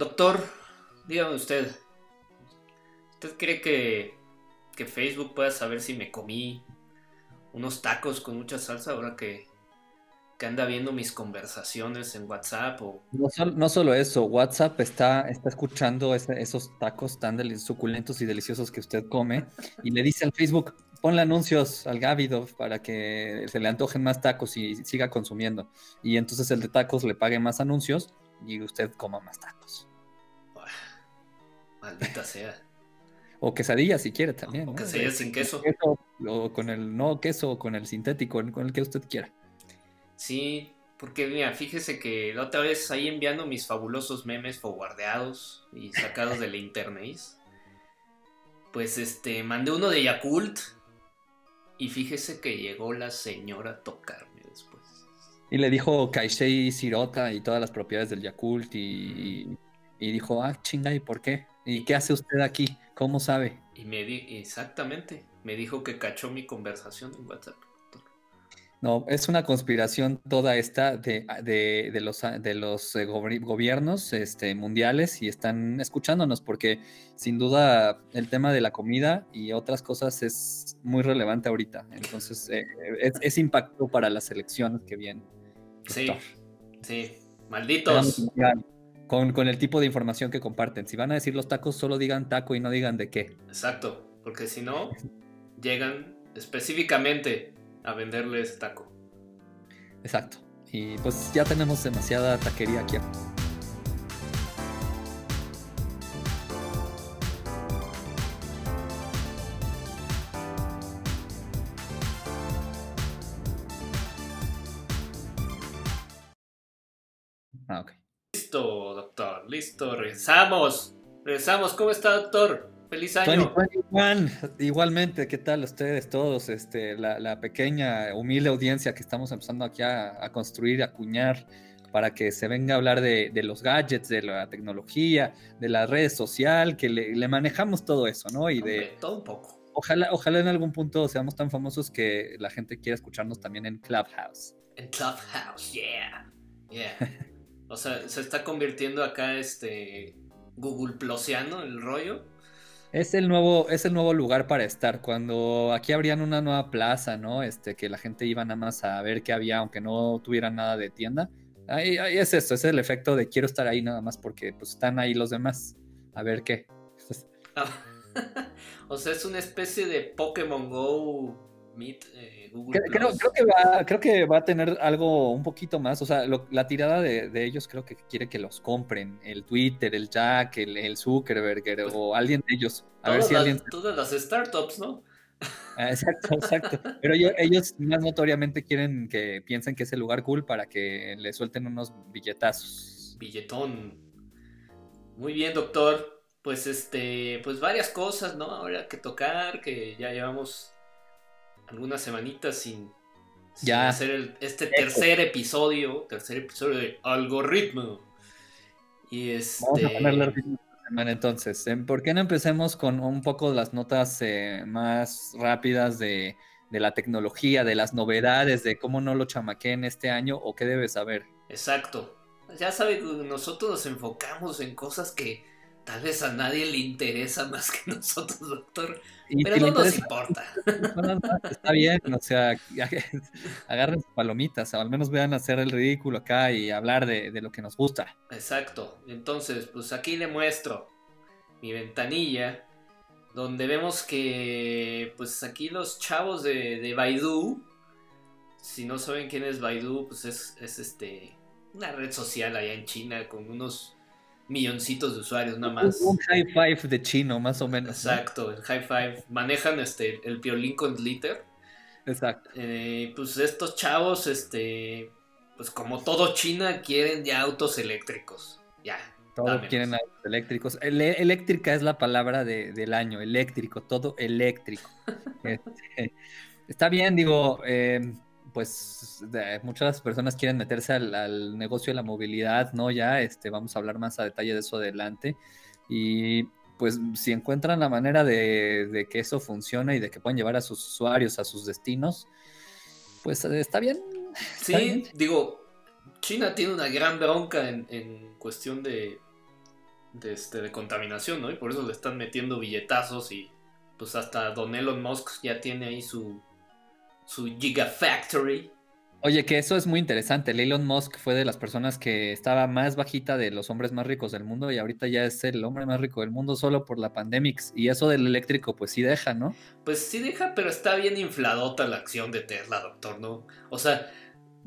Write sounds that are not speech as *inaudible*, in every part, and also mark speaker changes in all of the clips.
Speaker 1: Doctor, dígame usted, ¿usted cree que, que Facebook pueda saber si me comí unos tacos con mucha salsa ahora que, que anda viendo mis conversaciones en WhatsApp o...
Speaker 2: No, sol- no solo eso, WhatsApp está, está escuchando ese- esos tacos tan suculentos y deliciosos que usted come y le dice al Facebook, ponle anuncios al Gavido para que se le antojen más tacos y siga consumiendo. Y entonces el de tacos le pague más anuncios y usted coma más tacos.
Speaker 1: Maldita sea.
Speaker 2: O quesadillas si quiere también.
Speaker 1: O
Speaker 2: ¿no?
Speaker 1: sin queso.
Speaker 2: O con el no queso o con el sintético, con el que usted quiera.
Speaker 1: Sí, porque mira, fíjese que la otra vez ahí enviando mis fabulosos memes forwardeados y sacados de la internet, pues este, mandé uno de Yakult y fíjese que llegó la señora a tocarme después.
Speaker 2: Y le dijo Kaishei Sirota y todas las propiedades del Yakult y, y dijo, ah, chinga, ¿y por qué? ¿Y qué hace usted aquí? ¿Cómo sabe?
Speaker 1: Y me di, exactamente, me dijo que cachó mi conversación en WhatsApp.
Speaker 2: No, es una conspiración toda esta de, de- de los, de los eh, gobi- gobiernos este, mundiales y están escuchándonos porque sin duda el tema de la comida y otras cosas es muy relevante ahorita. Entonces eh, es, es impacto para las elecciones que vienen.
Speaker 1: Sí, sí, malditos.
Speaker 2: Con, con el tipo de información que comparten. Si van a decir los tacos, solo digan taco y no digan de qué.
Speaker 1: Exacto, porque si no, llegan específicamente a venderles taco.
Speaker 2: Exacto. Y pues ya tenemos demasiada taquería aquí.
Speaker 1: Listo, regresamos. Regresamos, ¿cómo está, doctor? Feliz año.
Speaker 2: 2021, igualmente, ¿qué tal ustedes todos? Este, la, la pequeña, humilde audiencia que estamos empezando aquí a, a construir, a acuñar, para que se venga a hablar de, de los gadgets, de la tecnología, de la red social, que le, le manejamos todo eso, ¿no? Y de,
Speaker 1: todo un poco.
Speaker 2: ojalá, ojalá en algún punto seamos tan famosos que la gente quiera escucharnos también en Clubhouse.
Speaker 1: En Clubhouse, yeah. Yeah. *laughs* O sea, se está convirtiendo acá este Google Plusiano el rollo.
Speaker 2: Es el nuevo, es el nuevo lugar para estar. Cuando aquí habrían una nueva plaza, ¿no? Este, que la gente iba nada más a ver qué había, aunque no tuviera nada de tienda. Ahí, ahí es esto, es el efecto de quiero estar ahí nada más porque pues están ahí los demás. A ver qué. *laughs*
Speaker 1: O sea, es una especie de Pokémon Go Meet eh, Google
Speaker 2: Creo, creo-
Speaker 1: Plus.
Speaker 2: creo que va, creo que va a tener algo un poquito más. O sea, lo- la tirada de, de ellos creo que quiere que los compren. El Twitter, el Jack, el, el Zuckerberg o alguien de ellos. A ver si
Speaker 1: las-
Speaker 2: alguien
Speaker 1: todas las startups, ¿no?
Speaker 2: Ah, Exacto, exacto. Pero ellos, ellos más notoriamente quieren que piensen que es el lugar cool para que le suelten unos billetazos.
Speaker 1: Billetón. Muy bien, doctor. Pues este, pues varias cosas, ¿no? Ahora que tocar, que ya llevamos algunas semanitas sin, sin
Speaker 2: Ya.
Speaker 1: hacer el- este tercer episodio, tercer episodio de Algoritmo. Y este.
Speaker 2: Vamos a ponerle ritmo esta semana entonces. ¿eh? ¿Por qué no empecemos con un poco las notas eh, más rápidas de, de la tecnología, de las novedades, de cómo no lo chamaqueen este año o qué debes saber?
Speaker 1: Exacto. Ya sabe que nosotros nos enfocamos en cosas que tal vez a nadie le interesa más que *laughs* nosotros, doctor.
Speaker 2: Y
Speaker 1: Pero
Speaker 2: si
Speaker 1: no nos importa. *laughs*
Speaker 2: personas más, está bien, o sea, *laughs* agarren sus palomitas, o al menos vean hacer el ridículo acá y hablar de, de lo que nos gusta.
Speaker 1: Exacto. Entonces, pues aquí le muestro mi ventanilla. Donde vemos que, pues aquí los chavos de, de Baidu. Si no saben quién es Baidu, pues es, es este una red social allá en China con unos milloncitos de usuarios nada más.
Speaker 2: Un high five de chino, más o menos. ¿no?
Speaker 1: Exacto, el high five. Manejan este el piolín con glitter.
Speaker 2: Exacto.
Speaker 1: Eh, pues estos chavos, este, pues como todo China, quieren ya autos eléctricos. Ya.
Speaker 2: Todos quieren autos eléctricos. Ele- eléctrica es la palabra de- del año, eléctrico, todo eléctrico. *laughs* Este, está bien, digo, eh, pues de- muchas personas quieren meterse al, al negocio de la movilidad, ¿no? Ya, este, vamos a hablar más a detalle de eso adelante. Y pues si encuentran la manera de, de que eso funcione y de que puedan llevar a sus usuarios a sus destinos, pues está bien.
Speaker 1: Sí,
Speaker 2: bien.
Speaker 1: digo, China tiene una gran bronca en, en cuestión de, de, este, de contaminación, ¿no? Y por eso le están metiendo billetazos y pues hasta Don Elon Musk ya tiene ahí su, su Gigafactory.
Speaker 2: Oye, que eso es muy interesante. Elon Musk fue de las personas que estaba más bajita de los hombres más ricos del mundo y ahorita ya es el hombre más rico del mundo solo por la pandemia. Y eso del eléctrico, pues sí deja, ¿no?
Speaker 1: Pues sí deja, pero está bien infladota la acción de Tesla, doctor, ¿no? O sea,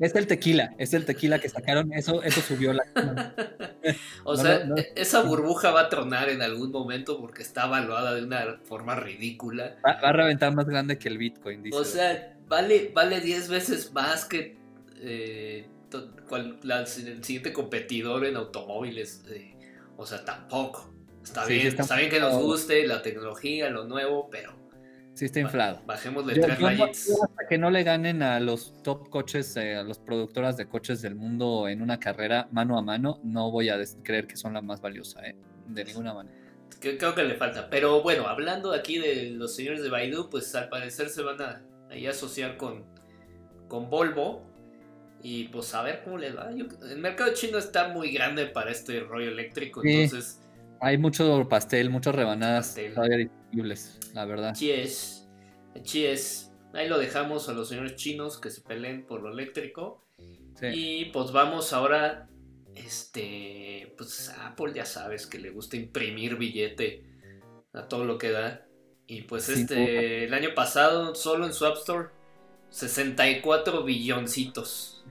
Speaker 2: es el tequila, es el tequila que sacaron, eso, eso subió la. *laughs*
Speaker 1: o sea, esa burbuja va a tronar en algún momento porque está evaluada de una forma ridícula.
Speaker 2: Va, a reventar más grande que el Bitcoin, dice.
Speaker 1: O sea, vale, vale 10 veces más que eh, el siguiente competidor en automóviles. Eh, o sea, tampoco. Está bien, está, bien que nos guste la tecnología, lo nuevo, pero.
Speaker 2: Sí, está inflado.
Speaker 1: Bajémosle tres rayitos.
Speaker 2: hasta que no le ganen a los top coches, eh, a las productoras de coches del mundo en una carrera mano a mano, no voy a creer que son la más valiosa, de ninguna manera.
Speaker 1: Creo que le falta. Pero bueno, hablando aquí de los señores de Baidu, pues al parecer se van a ahí asociar con, con Volvo. Y pues a ver cómo les va. el mercado chino está muy grande para este rollo eléctrico, entonces...
Speaker 2: Hay mucho pastel, muchas rebanadas todavía disponibles, la verdad.
Speaker 1: Chies, chies. Ahí lo dejamos a los señores chinos que se peleen por lo eléctrico. Y pues vamos ahora, este, pues Apple ya sabes que le gusta imprimir billete a todo lo que da. Y pues este, el año pasado, solo en su App Store, 64 billoncitos.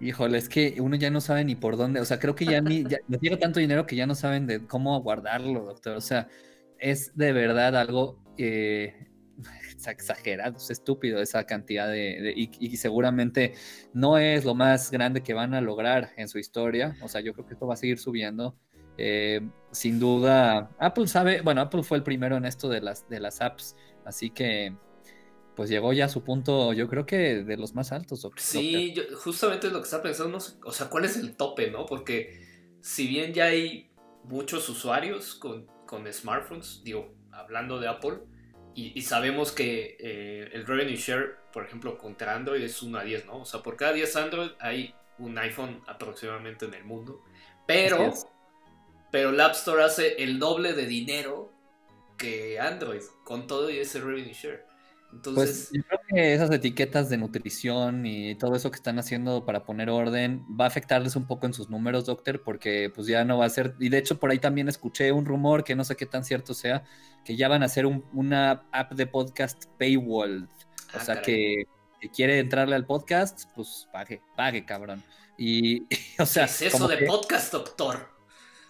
Speaker 2: Híjole, es que uno ya no sabe ni por dónde, o sea, creo que ya ni, ya, llega tanto dinero que ya no saben de cómo guardarlo, doctor. O sea, es de verdad algo eh, *laughs* exagerado, es estúpido esa cantidad de, y, seguramente no es lo más grande que van a lograr en su historia. O sea, yo creo que esto va a seguir subiendo. Eh, sin duda, Apple sabe, bueno, Apple fue el primero en esto de las, de las apps, así que pues llegó ya a su punto, yo creo que de los más altos.
Speaker 1: Sí, justamente es lo que estaba pensando, o sea, ¿cuál es el tope, no? Porque si bien ya hay muchos usuarios con, con smartphones, digo, hablando de Apple, y, sabemos que eh, el revenue share, por ejemplo, contra Android es 1 a 10, ¿no? O sea, por cada 10 Android hay un iPhone aproximadamente en el mundo. Pero pero el App Store hace el doble de dinero que Android, con todo y ese revenue share. Entonces,
Speaker 2: pues yo creo que esas etiquetas de nutrición y todo eso que están haciendo para poner orden va a afectarles un poco en sus números, doctor, porque pues ya no va a ser, y de hecho por ahí también escuché un rumor que no sé qué tan cierto sea, que ya van a hacer una app de podcast paywall, o ah, sea que, quiere entrarle al podcast, pues pague, pague, cabrón. Y, *laughs* o sea,
Speaker 1: ¿Qué es eso de podcast, doctor?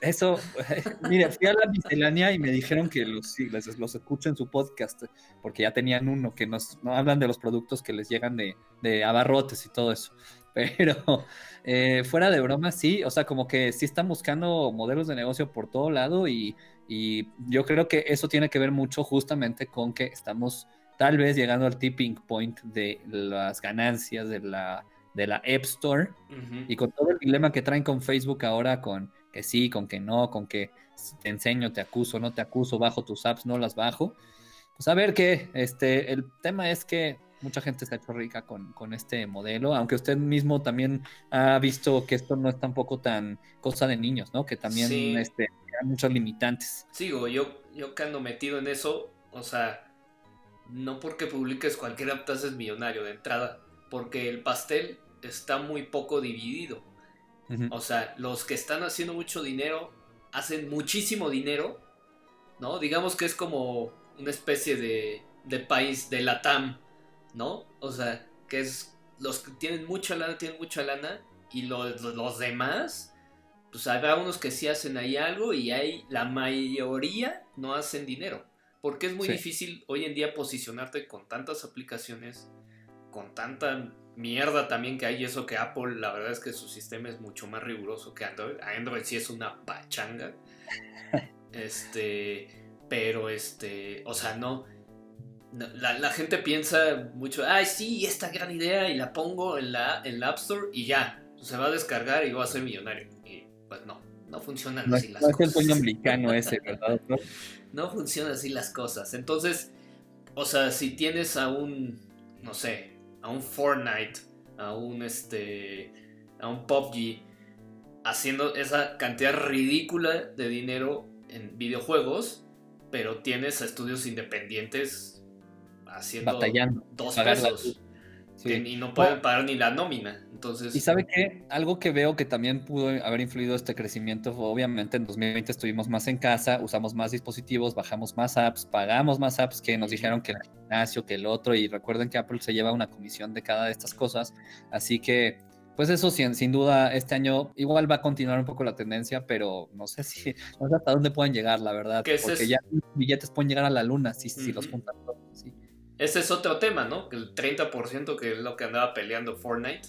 Speaker 2: Eso, *laughs* mira, fui a la miscelánea y me dijeron que los, los escucho en su podcast, porque ya tenían uno que nos no hablan de los productos que les llegan de, abarrotes y todo eso. *laughs* Pero eh, fuera de broma, sí, o sea, como que sí están buscando modelos de negocio por todo lado y, y yo creo que eso tiene que ver mucho justamente con que estamos tal vez llegando al tipping point de las ganancias de la, de la App Store y con todo el dilema que traen con Facebook ahora con que sí, con que no, con que te enseño, te acuso, no te acuso, bajo tus apps, no las bajo. Pues a ver qué, este, el tema es que mucha gente se ha hecho rica con, este modelo, aunque usted mismo también ha visto que esto no es tampoco tan cosa de niños, ¿no? Que también este, hay muchos limitantes.
Speaker 1: Sigo, yo, yo que ando metido en eso, o sea, no porque publiques cualquier app te haces millonario de entrada, porque el pastel está muy poco dividido. O sea, los que están haciendo mucho dinero hacen muchísimo dinero, ¿no? Digamos que es como una especie de, de país de la TAM, ¿no? O sea, que es los que tienen mucha lana, tienen mucha lana, y los, los demás, pues habrá unos que sí hacen ahí algo y hay la mayoría no hacen dinero. Porque es muy difícil hoy en día posicionarte con tantas aplicaciones, con tanta mierda también que hay eso que Apple, la verdad es que su sistema es mucho más riguroso que Android. Android sí es una pachanga. *laughs* este, pero este, o sea, no. la, gente piensa mucho, ay, sí, esta gran idea y la pongo en la, en App Store y ya, se va a descargar y voy a ser millonario. Y pues no, no funcionan así las cosas.
Speaker 2: Es el americano ese, ¿verdad? *laughs*
Speaker 1: no funcionan así las cosas. Entonces, o sea, si tienes a un, no sé, a un Fortnite, a un este, a un PUBG, haciendo esa cantidad ridícula de dinero en videojuegos, pero tienes a estudios independientes haciendo
Speaker 2: Batallando,
Speaker 1: dos pesos.
Speaker 2: Sí.
Speaker 1: y no pueden pagar ni la nómina. Entonces,
Speaker 2: Y sabe que algo que veo que también pudo haber influido este crecimiento, fue, obviamente en 2020 estuvimos más en casa, usamos más dispositivos, bajamos más apps, pagamos más apps que nos dijeron que el gimnasio, que el otro, y recuerden que Apple se lleva una comisión de cada de estas cosas, así que pues eso sin, sin duda este año igual va a continuar un poco la tendencia, pero no sé si, no sé hasta dónde pueden llegar, la verdad,
Speaker 1: ¿Qué es
Speaker 2: porque
Speaker 1: eso?
Speaker 2: ya los billetes pueden llegar a la luna si, si los juntan todos, sí.
Speaker 1: Ese es otro tema, ¿no? Que el 30% que es lo que andaba peleando Fortnite.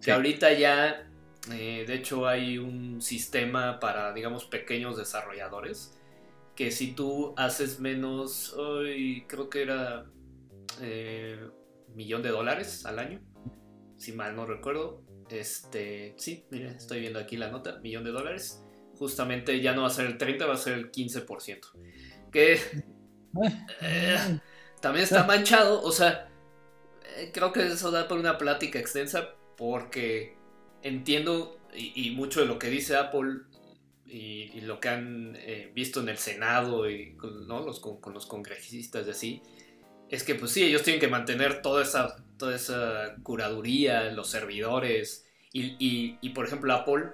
Speaker 1: Que
Speaker 2: Sí.
Speaker 1: ahorita ya, eh, de hecho, hay un sistema para, digamos, pequeños desarrolladores. Que si tú haces menos, hoy creo que era eh, millón de dólares al año, si mal no recuerdo. Este, sí, mira, estoy viendo aquí la nota, millón de dólares. Justamente ya no va a ser el 30, va a ser el 15%. Que *laughs* eh, también está manchado, o sea, eh, creo que eso da por una plática extensa porque entiendo y, mucho de lo que dice Apple y, lo que han eh, visto en el Senado y ¿no? los, con, con los congresistas y así, es que pues sí, ellos tienen que mantener toda esa, toda esa curaduría, los servidores y, y, y por ejemplo Apple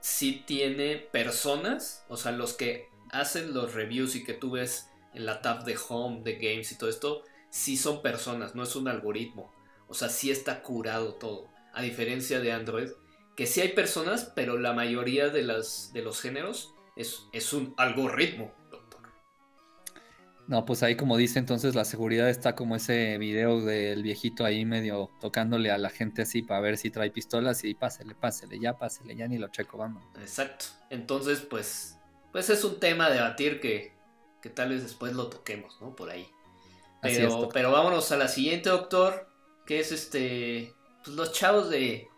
Speaker 1: sí tiene personas, o sea, los que hacen los reviews y que tú ves en la tab de home, de games y todo esto, sí son personas, no es un algoritmo. O sea, sí está curado todo. A diferencia de Android, que sí hay personas, pero la mayoría de, las, de los géneros es, es un algoritmo, doctor.
Speaker 2: No, pues ahí como dice, entonces la seguridad está como ese video del viejito ahí medio tocándole a la gente así para ver si trae pistolas y pásele, pásele, ya pásele, ya ni lo checo, vamos.
Speaker 1: Exacto. Entonces, pues, pues es un tema a debatir que, que tal vez después lo toquemos, ¿no? Por ahí.
Speaker 2: Es,
Speaker 1: Pero, pero vámonos a la siguiente, doctor, que es este, pues los chavos de,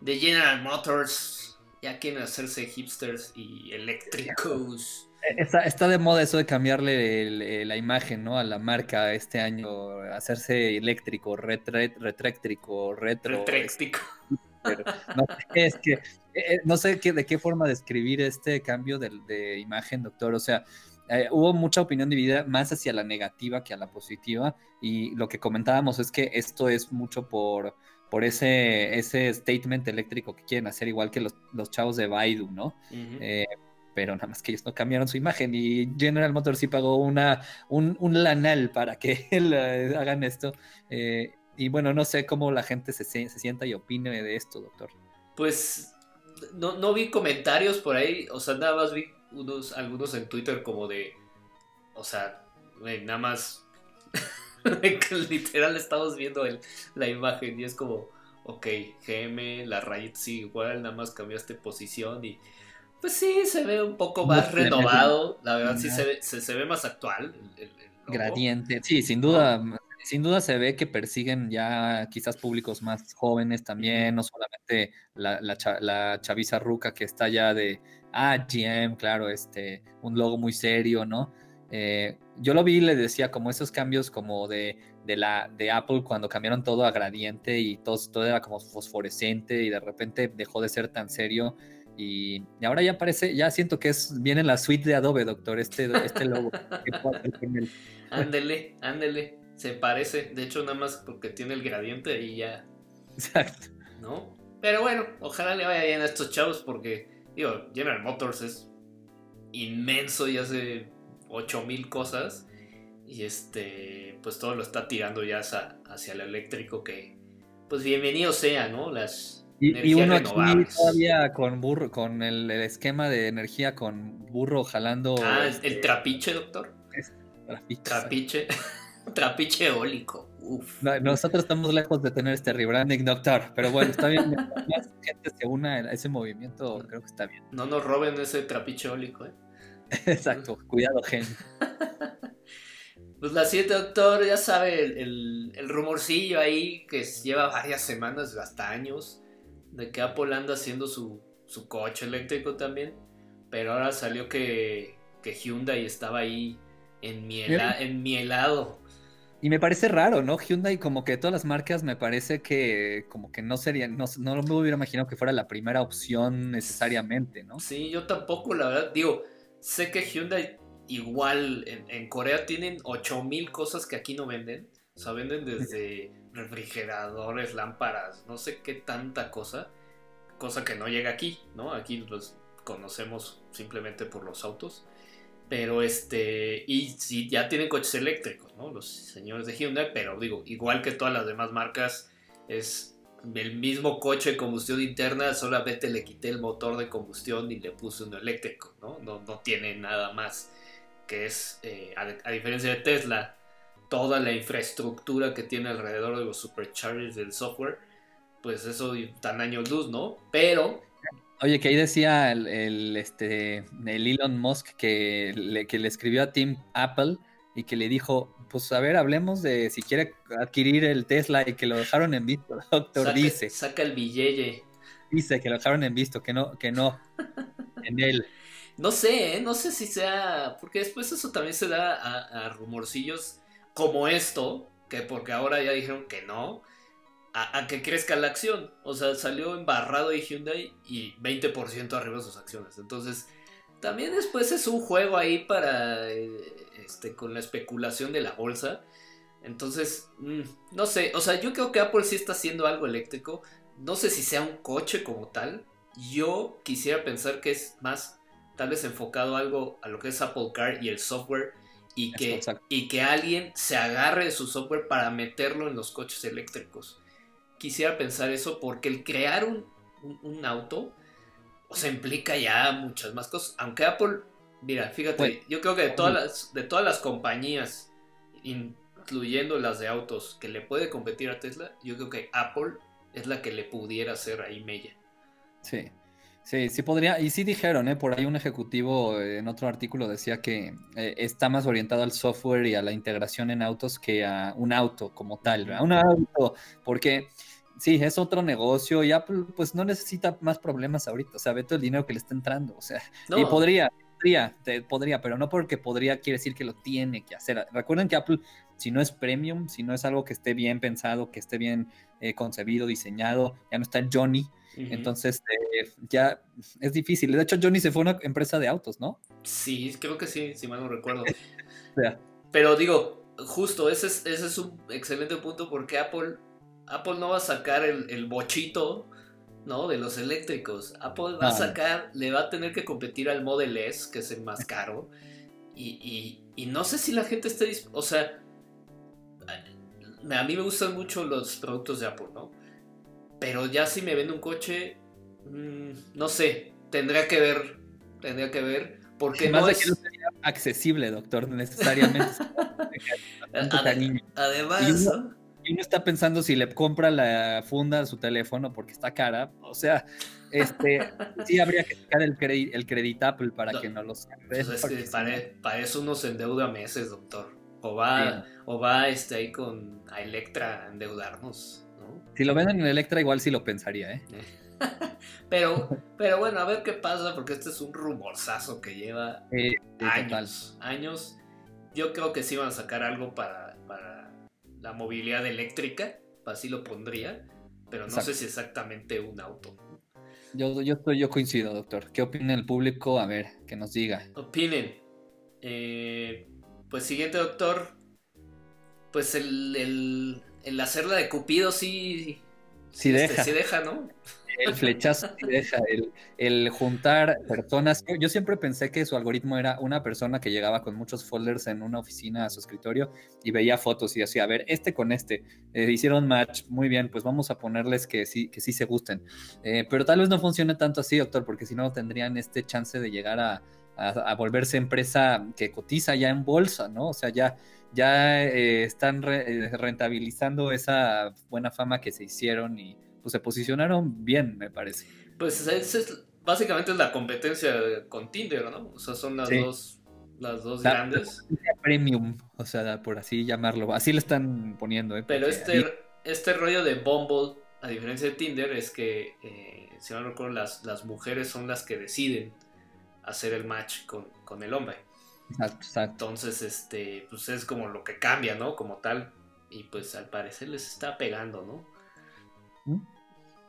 Speaker 1: de General Motors ya quieren hacerse hipsters y eléctricos.
Speaker 2: Está, está de moda eso de cambiarle el- eh, la imagen, ¿no? A la marca este año, hacerse eléctrico, retréctrico, retro.
Speaker 1: Retréctico.
Speaker 2: pero no sé, es que eh, no sé qué, de qué forma describir este cambio de, de imagen, doctor. O sea, eh, hubo mucha opinión dividida más hacia la negativa que a la positiva. Y lo que comentábamos es que esto es mucho por, por ese, ese statement eléctrico que quieren hacer, igual que los, los chavos de Baidu, ¿no? Eh, pero nada más que ellos no cambiaron su imagen y General Motors sí pagó una, un, un lanal para que *laughs* eh, hagan esto. Eh, y bueno, no sé cómo la gente se, se sienta y opine de esto, doctor.
Speaker 1: Pues no, no vi comentarios por ahí, o sea, nada más vi unos, algunos en Twitter como de, o sea, nada más, *laughs* literal estamos viendo el- la imagen y es como, ok, GM, la rayita sigue igual, nada más cambiaste posición y pues sí, se ve un poco más
Speaker 2: No
Speaker 1: renovado, la verdad sí se ve, se, se ve más actual. el- el-.
Speaker 2: Gradiente. Sí, sin duda, sin duda se ve que persiguen ya quizás públicos más jóvenes también, no solamente la, la, la chaviza ruca que está ya de, ah, GM, claro, este, un logo muy serio, ¿no? Eh, yo lo vi y le decía como esos cambios como de, de, la, de Apple cuando cambiaron todo a gradiente y todo, todo era como fosforescente y de repente dejó de ser tan serio. Y, y ahora ya parece, ya siento que es, viene la suite de Adobe, doctor, este, este logo. *laughs*
Speaker 1: Ándele, ándele, se parece, de hecho nada más porque tiene el gradiente y ya
Speaker 2: Exacto.
Speaker 1: ¿no? Pero bueno, ojalá le vaya bien a estos chavos porque, digo, General Motors es inmenso y hace 8000 cosas. Y este, pues todo lo está tirando ya hacia, hacia el eléctrico que, pues bienvenido sea, ¿no? Las
Speaker 2: Y, y
Speaker 1: energías
Speaker 2: uno aquí
Speaker 1: renovables.
Speaker 2: todavía con burro, con el, el esquema de energía con burro jalando.
Speaker 1: Ah,
Speaker 2: este,
Speaker 1: el trapiche, doctor.
Speaker 2: trapitos.
Speaker 1: Trapiche. trapiche *laughs* eólico. Uf.
Speaker 2: No, nosotros estamos lejos de tener este rebranding, doctor. Pero bueno, está bien. *laughs* más gente se una a ese movimiento, creo que está bien.
Speaker 1: No nos roben ese trapiche eólico, ¿eh? *laughs*
Speaker 2: Exacto. Cuidado, gen. *laughs*
Speaker 1: Pues la siguiente, doctor, ya sabe, el, el- el rumorcillo ahí que lleva varias semanas, hasta años, de que Apple anda haciendo su, su coche eléctrico también. Pero ahora salió que, que Hyundai estaba ahí enmiela, enmielado
Speaker 2: Y me parece raro, ¿no? Hyundai, como que todas las marcas, me parece que como que no sería, no, no me hubiera imaginado que fuera la primera opción necesariamente, ¿no?
Speaker 1: Sí, yo tampoco, la verdad. Digo, sé que Hyundai igual en, Corea tienen 8000 cosas que aquí no venden. O sea, venden desde *laughs* refrigeradores, lámparas, no sé qué tanta cosa. Cosa que no llega aquí, ¿no? Aquí los conocemos simplemente por los autos. Pero este, y sí, ya tienen coches eléctricos, ¿no? Los señores de Hyundai, pero digo, igual que todas las demás marcas, es el mismo coche de combustión interna, solamente le quité el motor de combustión y le puse uno eléctrico, ¿no? No, no tiene nada más, que es, eh, a, diferencia de Tesla, toda la infraestructura que tiene alrededor de los superchargers del software, pues eso tan años luz, ¿no? Pero
Speaker 2: Oye, que ahí decía el, este, el Elon Musk que le, que le escribió a Tim Apple y que le dijo, pues a ver, hablemos de si quiere adquirir el Tesla y que lo dejaron en visto, *laughs* doctor, dice.
Speaker 1: Saca el billete.
Speaker 2: Dice que lo dejaron en visto, que no, que no, *laughs* en él.
Speaker 1: No sé, ¿eh? no sé si sea, porque después eso también se da a, a rumorcillos como esto, que porque ahora ya dijeron que no, a, que crezca la acción. O sea, salió embarrado de Hyundai y 20% arriba de sus acciones. Entonces, también después es un juego ahí para, eh, este, con la especulación de la bolsa. Entonces, mm, no sé, o sea, yo creo que Apple sí está haciendo algo eléctrico. No sé si sea un coche como tal. Yo quisiera pensar que es más, tal vez enfocado algo a lo que es Apple Car y el software. Y que, y que alguien se agarre de su software para meterlo en los coches eléctricos quisiera pensar eso porque el crear un, auto, o sea, implica ya muchas más cosas. Aunque Apple, mira, fíjate, yo creo que de todas las, de todas las compañías, incluyendo las de autos, que le puede competir a Tesla, yo creo que Apple es la que le pudiera hacer ahí mella.
Speaker 2: Sí. Sí, sí podría, y sí dijeron, ¿eh? por ahí un ejecutivo en otro artículo decía que eh, está más orientado al software y a la integración en autos que a un auto como tal, ¿verdad? Un auto, porque sí, es otro negocio y Apple pues no necesita más problemas ahorita, o sea, ve todo el dinero que le está entrando, o sea, y podría, podría, podría, pero no porque podría quiere decir que lo tiene que hacer. Recuerden que Apple, si no es premium, si no es algo que esté bien pensado, que esté bien eh, concebido, diseñado, ya no está Johnny, entonces eh, ya es difícil. De hecho, Johnny se fue a una empresa de autos, ¿no?
Speaker 1: Sí, creo que sí, si mal no recuerdo. *laughs* Pero digo, justo, ese es, ese es un excelente punto porque Apple Apple no va a sacar el, bochito, ¿no? De los eléctricos. Apple va a sacar, le va a tener que competir al Model S, que es el más *laughs* caro. Y, no sé si la gente está dispuesta, o sea, a mí me gustan mucho los productos de Apple, ¿no? Pero ya si me vende un coche, mm, no sé, tendría que ver, tendría que ver, porque
Speaker 2: no es... que accesible, doctor, necesariamente. *laughs*
Speaker 1: Además,
Speaker 2: y uno está pensando si le compra la funda a su teléfono porque está cara. O sea, este *laughs* sí habría que sacar el, el credit Apple para que no los
Speaker 1: pues es que para, eso uno se endeuda meses, doctor. O va, o va este, ahí con a Electra a endeudarnos.
Speaker 2: Si lo venden en Electra, igual sí lo pensaría, ¿eh? *laughs*
Speaker 1: pero, pero bueno, a ver qué pasa, porque este es un rumorzazo que lleva años. Años. Yo creo que sí van a sacar algo para la movilidad eléctrica, así lo pondría, pero no sé si exactamente un auto.
Speaker 2: Yo, yo, yo coincido, doctor. ¿Qué opina el público? A ver, que nos diga.
Speaker 1: Opinen. Eh, pues siguiente, doctor. Pues el, el, el hacerla de Cupido sí...
Speaker 2: Sí, este, deja.
Speaker 1: Sí deja, ¿no?
Speaker 2: el flechazo deja, el, juntar personas. Yo siempre pensé que su algoritmo era una persona que llegaba con muchos folders en una oficina a su escritorio y veía fotos y decía, a ver, este con este, eh, hicieron match, muy bien, pues vamos a ponerles que sí, que sí se gusten. Eh, pero tal vez no funcione tanto así, doctor, porque si no tendrían este chance de llegar a, volverse empresa que cotiza ya en bolsa, ¿no? O sea, ya ya eh, están rentabilizando esa buena fama que se hicieron y pues se posicionaron bien, me parece.
Speaker 1: Pues es, básicamente es la competencia con Tinder, ¿no? O sea, son las dos, las dos grandes.
Speaker 2: Premium, o sea, por así llamarlo. Así le están poniendo, ¿eh?
Speaker 1: Pero este, este rollo de Bumble, a diferencia de Tinder, es que, eh, si no recuerdo, las, las mujeres son las que deciden hacer el match con, con el hombre.
Speaker 2: Exacto, exacto.
Speaker 1: Entonces, este, pues es como lo que cambia, ¿no? Como tal. Y pues al parecer les está pegando, ¿no?
Speaker 2: ¿Mm?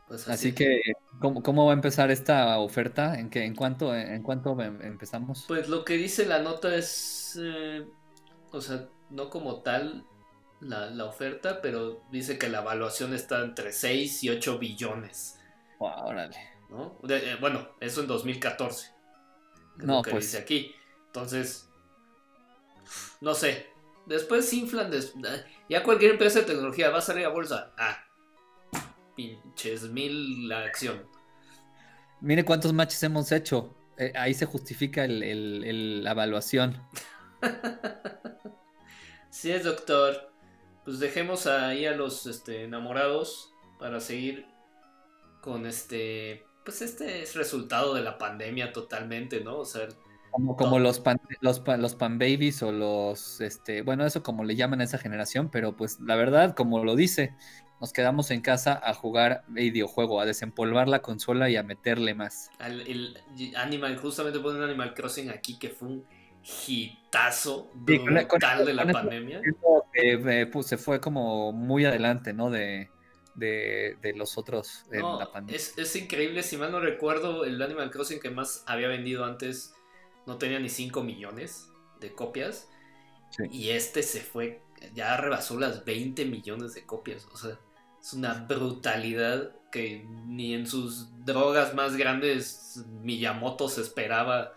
Speaker 2: Pues así, que, ¿cómo, va a empezar esta oferta? ¿En, qué, en, cuánto, en cuánto em, empezamos?
Speaker 1: Pues lo que dice la nota es, eh, o sea, no como tal la, oferta, pero dice que la evaluación está entre 6 y 8 billones.
Speaker 2: Wow, órale.
Speaker 1: ¿no? Eh, bueno, eso en 2014. No, lo que pues. dice aquí. Entonces, no sé. Después inflan. Ya cualquier empresa de tecnología va a salir a bolsa. Ah, pinches mil la acción.
Speaker 2: Mire cuántos matches hemos hecho. Eh, ahí se justifica el, la evaluación. *laughs*
Speaker 1: sí es, doctor. Pues dejemos ahí a los este, enamorados para seguir con este, pues este es resultado de la pandemia totalmente, ¿no? O sea,
Speaker 2: como, como los, pan, los, los pan babies o los, este, bueno, eso como le llaman a esa generación, pero pues la verdad, como lo dice, nos quedamos en casa a jugar videojuego, a desempolvar la consola y a meterle más.
Speaker 1: el Animal, justamente ponen Animal Crossing aquí que fue un hitazo brutal de la pandemia.
Speaker 2: Eh, pues, se fue como muy adelante, ¿no? De, de, los otros en la pandemia.
Speaker 1: Es, es increíble, si mal no recuerdo, el Animal Crossing que más había vendido antes no tenía ni 5 millones de copias. Y este se fue, ya rebasó las 20 millones de copias. O sea, es una brutalidad que ni en sus drogas más grandes Miyamoto se esperaba